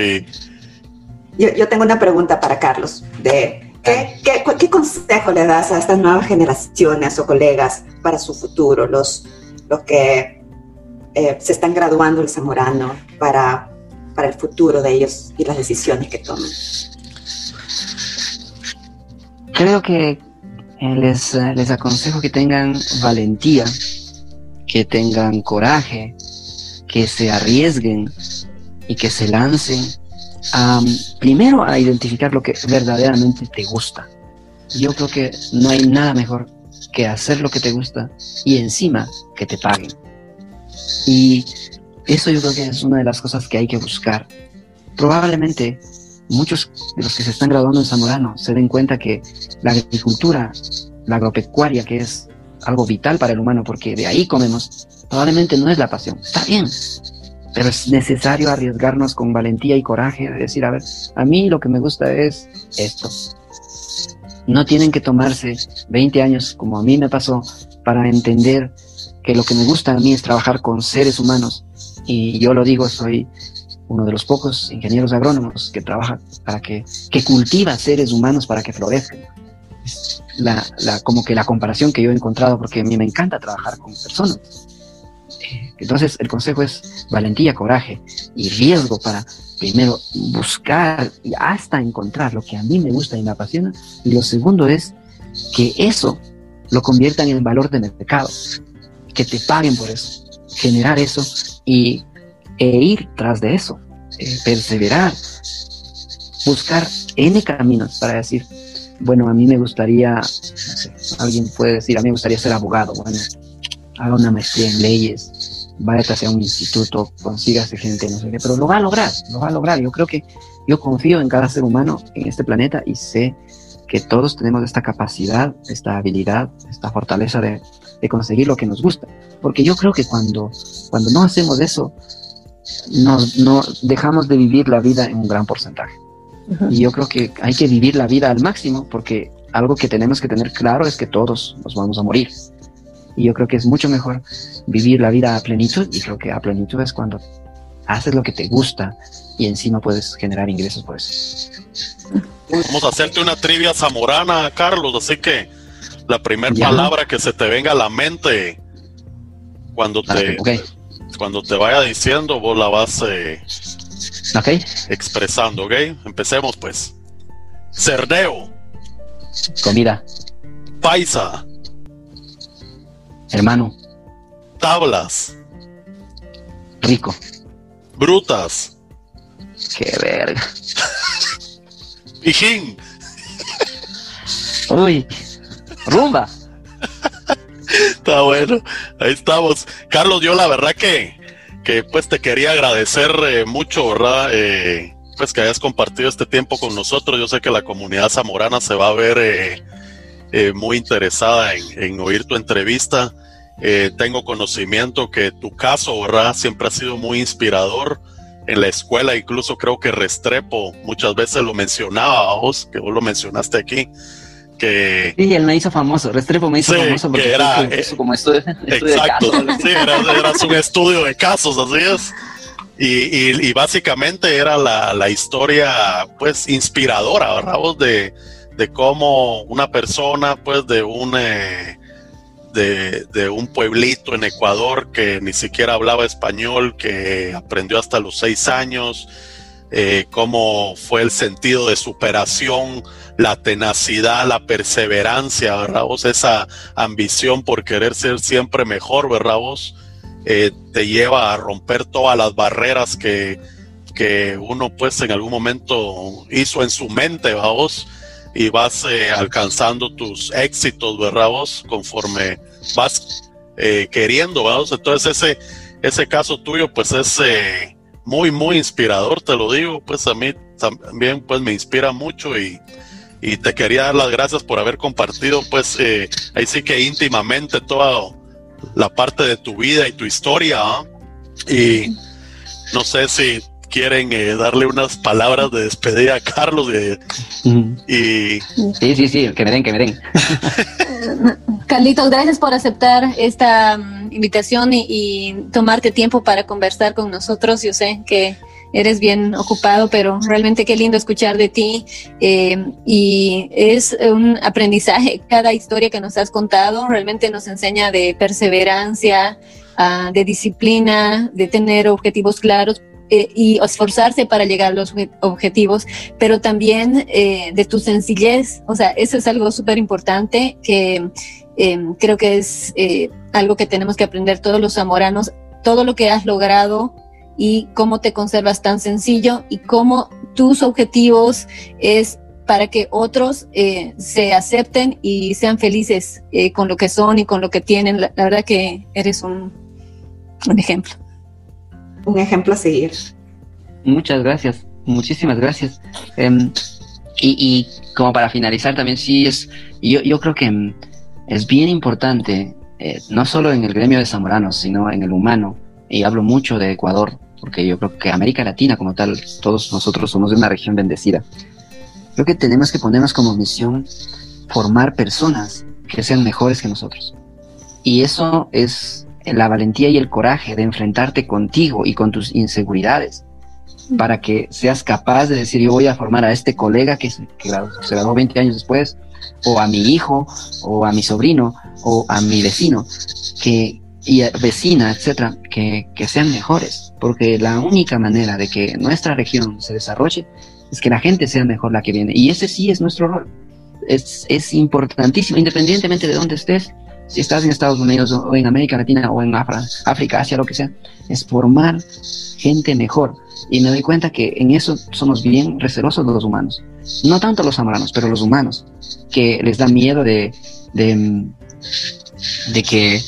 Yo, yo, tengo una pregunta para Carlos. De, ¿qué, qué, qué consejo le das a estas nuevas generaciones o colegas para su futuro, los, los que eh, se están graduando el Zamorano, para para el futuro de ellos y las decisiones que tomen. Creo que eh, les, eh, les aconsejo que tengan valentía, que tengan coraje, que se arriesguen y que se lancen primero a identificar lo que verdaderamente te gusta. Yo creo que no hay nada mejor que hacer lo que te gusta y encima que te paguen. Y eso yo creo que es una de las cosas que hay que buscar. Probablemente muchos de los que se están graduando en Zamorano se den cuenta que la agricultura, la agropecuaria, que es algo vital para el humano, porque de ahí comemos, probablemente no es la pasión. Está bien, pero es necesario arriesgarnos con valentía y coraje de decir, a ver, a mí lo que me gusta es esto. No tienen que tomarse 20 años, como a mí me pasó, para entender que lo que me gusta a mí es trabajar con seres humanos. Y yo lo digo, soy uno de los pocos ingenieros agrónomos que trabaja para que, que cultiva seres humanos para que florezcan. la, la, como que la comparación que yo he encontrado, porque a mí me encanta trabajar con personas. Eh, entonces, el consejo es valentía, coraje y riesgo para primero buscar y hasta encontrar lo que a mí me gusta y me apasiona. Y lo segundo es que eso lo conviertan en valor de mercado, que te paguen por eso, generar eso y e ir tras de eso, eh, perseverar, buscar N caminos para decir, bueno, a mí me gustaría, no sé, alguien puede decir, a mí me gustaría ser abogado, bueno, haga una maestría en leyes, vaya hacia un instituto, consígase gente, no sé qué, pero lo va a lograr, lo va a lograr. Yo creo que yo confío en cada ser humano en este planeta y sé que todos tenemos esta capacidad, esta habilidad, esta fortaleza de, de conseguir lo que nos gusta. Porque yo creo que cuando, cuando no hacemos eso, no dejamos de vivir la vida en un gran porcentaje. Y yo creo que hay que vivir la vida al máximo porque algo que tenemos que tener claro es que todos nos vamos a morir. Y yo creo que es mucho mejor vivir la vida a plenitud y creo que a plenitud es cuando haces lo que te gusta y encima puedes generar ingresos por eso. Vamos a hacerte una trivia zamorana, Carlos, así que la primera palabra que se te venga a la mente cuando te, cuando te vaya diciendo, vos la vas eh, expresando, ¿ok? Empecemos pues. Cerdeo. Comida. Paisa. Hermano. Tablas. Rico. Brutas. Qué verga. Pijín. Uy. Rumba. Está bueno, ahí estamos. Carlos, yo la verdad que, que pues te quería agradecer eh, mucho, ¿verdad? Eh, pues que hayas compartido este tiempo con nosotros. Yo sé que la comunidad zamorana se va a ver eh, muy interesada en, oír tu entrevista. tengo conocimiento que tu caso, ¿verdad? Siempre ha sido muy inspirador en la escuela, incluso creo que Restrepo muchas veces lo mencionaba vos, que vos lo mencionaste aquí, que... Sí, él me hizo famoso, Restrepo me hizo famoso porque era como estudio, exacto, de casos. Sí, era, un estudio de casos, así es. Y, y, básicamente era la, la, historia, pues, inspiradora, ¿verdad? De, de cómo una persona, pues, de un, eh, de, de, un pueblito en Ecuador que ni siquiera hablaba español, que aprendió hasta los seis años, eh, cómo fue el sentido de superación la tenacidad, la perseverancia, ¿verdad? Esa ambición por querer ser siempre mejor, ¿verdad vos? Eh, te lleva a romper todas las barreras que, que, uno pues en algún momento hizo en su mente, ¿verdad vos? Y vas eh, alcanzando tus éxitos, ¿verdad vos? Conforme vas eh, queriendo, ¿verdad vos? Entonces ese, ese caso tuyo pues es muy, muy inspirador, te lo digo, pues a mí también pues me inspira mucho y y te quería dar las gracias por haber compartido, pues, eh, ahí sí que íntimamente toda la parte de tu vida y tu historia. ¿ah? Y no sé si quieren eh, darle unas palabras de despedida a Carlos. y... Sí, sí, sí, que me den, que me den. Carlitos, gracias por aceptar esta mm, invitación y, y tomarte tiempo para conversar con nosotros. Yo sé que eres bien ocupado, pero realmente qué lindo escuchar de ti eh, y es un aprendizaje. Cada historia que nos has contado realmente nos enseña de perseverancia, ah, de disciplina, de tener objetivos claros. Eh, y esforzarse para llegar a los objetivos, pero también eh, de tu sencillez. O sea, eso es algo súper importante que creo que es algo que tenemos que aprender todos los zamoranos. Todo lo que has logrado y cómo te conservas tan sencillo y cómo tus objetivos es para que otros eh, se acepten y sean felices eh, con lo que son y con lo que tienen. La, verdad que eres un, un, ejemplo. Un ejemplo a seguir. Muchas gracias, muchísimas gracias. Em, y, y, como para finalizar también, sí, es, yo, yo creo que em, es bien importante, eh, no solo en el gremio de zamoranos, sino en el humano, y hablo mucho de Ecuador, porque yo creo que América Latina como tal, todos nosotros somos de una región bendecida. Creo que tenemos que ponernos como misión formar personas que sean mejores que nosotros. Y eso es la valentía y el coraje de enfrentarte contigo y con tus inseguridades para que seas capaz de decir yo voy a formar a este colega que, se graduó 20 años después, o a mi hijo, o a mi sobrino, o a mi vecino, que, y vecina, etcétera, que, que sean mejores, porque la única manera de que nuestra región se desarrolle es que la gente sea mejor la que viene, y ese sí es nuestro rol. Es, es importantísimo, independientemente de dónde estés, si estás en Estados Unidos o en América Latina o en África, Asia, lo que sea, es formar gente mejor. Y me doy cuenta que en eso somos bien recelosos los humanos. No tanto los zamoranos, pero los humanos, que les da miedo de, de, de que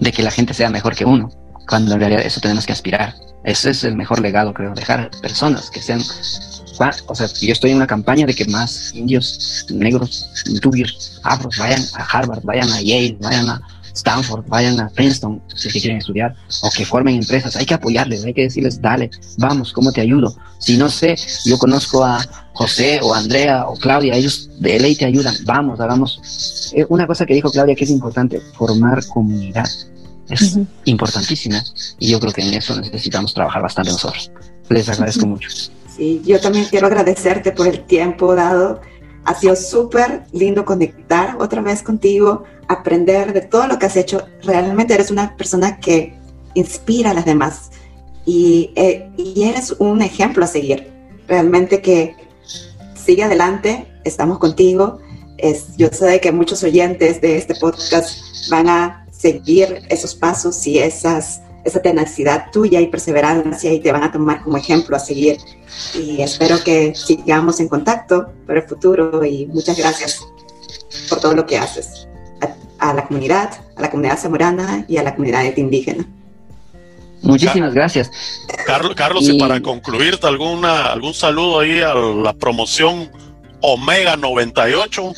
de que la gente sea mejor que uno, cuando en realidad eso tenemos que aspirar. Ese es el mejor legado, creo, dejar personas que sean... O sea, yo estoy en una campaña de que más indios, negros, rubios, afros vayan a Harvard, vayan a Yale, vayan a Stanford, vayan a Princeton si quieren estudiar, o que formen empresas. Hay que apoyarles, hay que decirles, dale, vamos, ¿cómo te ayudo? Si no sé, yo conozco a José o Andrea o Claudia, ellos de ley te ayudan, vamos, hagamos. Eh, una cosa que dijo Claudia que es importante, formar comunidad. Es importantísima y yo creo que en eso necesitamos trabajar bastante nosotros. Les agradezco mucho. Sí, yo también quiero agradecerte por el tiempo dado. Ha sido súper lindo conectar otra vez contigo, aprender de todo lo que has hecho. Realmente eres una persona que inspira a las demás y, eh, y eres un ejemplo a seguir. Realmente que sigue adelante, estamos contigo. Es, yo sé que muchos oyentes de este podcast van a seguir esos pasos y esa tenacidad tuya y perseverancia y te van a tomar como ejemplo a seguir. Y espero que sigamos en contacto para el futuro y muchas gracias por todo lo que haces a, la comunidad, a la comunidad zamorana y a la comunidad indígena. Muchísimas gracias. Carlos, Carlos y, para concluir, alguna, algún saludo ahí a la promoción Omega 98.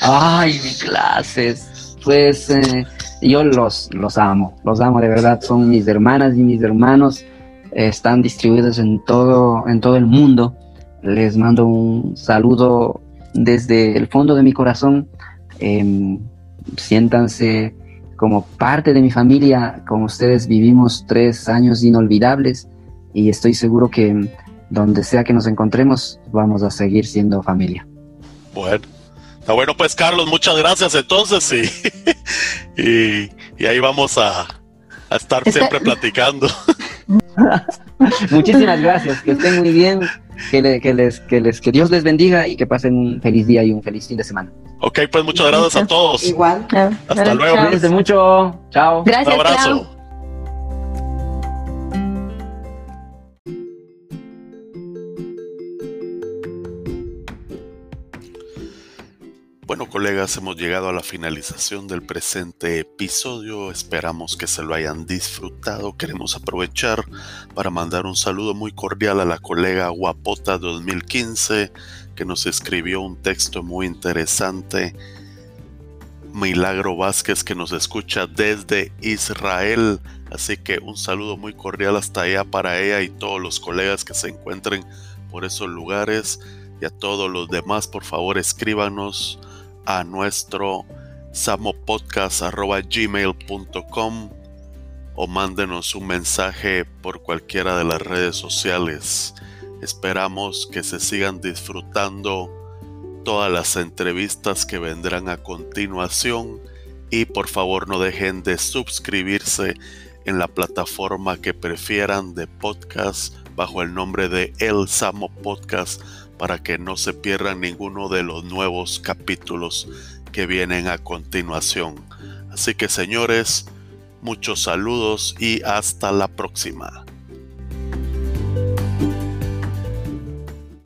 Ay, mis clases. Pues eh, yo los, los amo, los amo de verdad, son mis hermanas y mis hermanos, están distribuidos en todo, en todo el mundo. Les mando un saludo desde el fondo de mi corazón. Em, siéntanse como parte de mi familia, con ustedes vivimos tres años inolvidables y estoy seguro que donde sea que nos encontremos vamos a seguir siendo familia. Bueno, bueno, pues Carlos, muchas gracias entonces y, y, ahí vamos a, estar siempre platicando. Muchísimas gracias, que estén muy bien, que, les, que, les, que Dios les bendiga y que pasen un feliz día y un feliz fin de semana. Ok, pues muchas gracias a todos. Igual. Hasta luego. Cuídense mucho. Chao. Gracias. Un abrazo. Bueno, colegas, hemos llegado a la finalización del presente episodio. Esperamos que se lo hayan disfrutado. Queremos aprovechar para mandar un saludo muy cordial a la colega Guapota 2015 que nos escribió un texto muy interesante. Milagro Vázquez que nos escucha desde Israel. Así que un saludo muy cordial hasta allá para ella y todos los colegas que se encuentren por esos lugares. Y a todos los demás, por favor, escríbanos a nuestro samopodcast.gmail.com o mándenos un mensaje por cualquiera de las redes sociales. Esperamos que se sigan disfrutando todas las entrevistas que vendrán a continuación y por favor no dejen de suscribirse en la plataforma que prefieran de podcast bajo el nombre de El Samo Podcast para que no se pierdan ninguno de los nuevos capítulos que vienen a continuación. Así que señores, muchos saludos y hasta la próxima.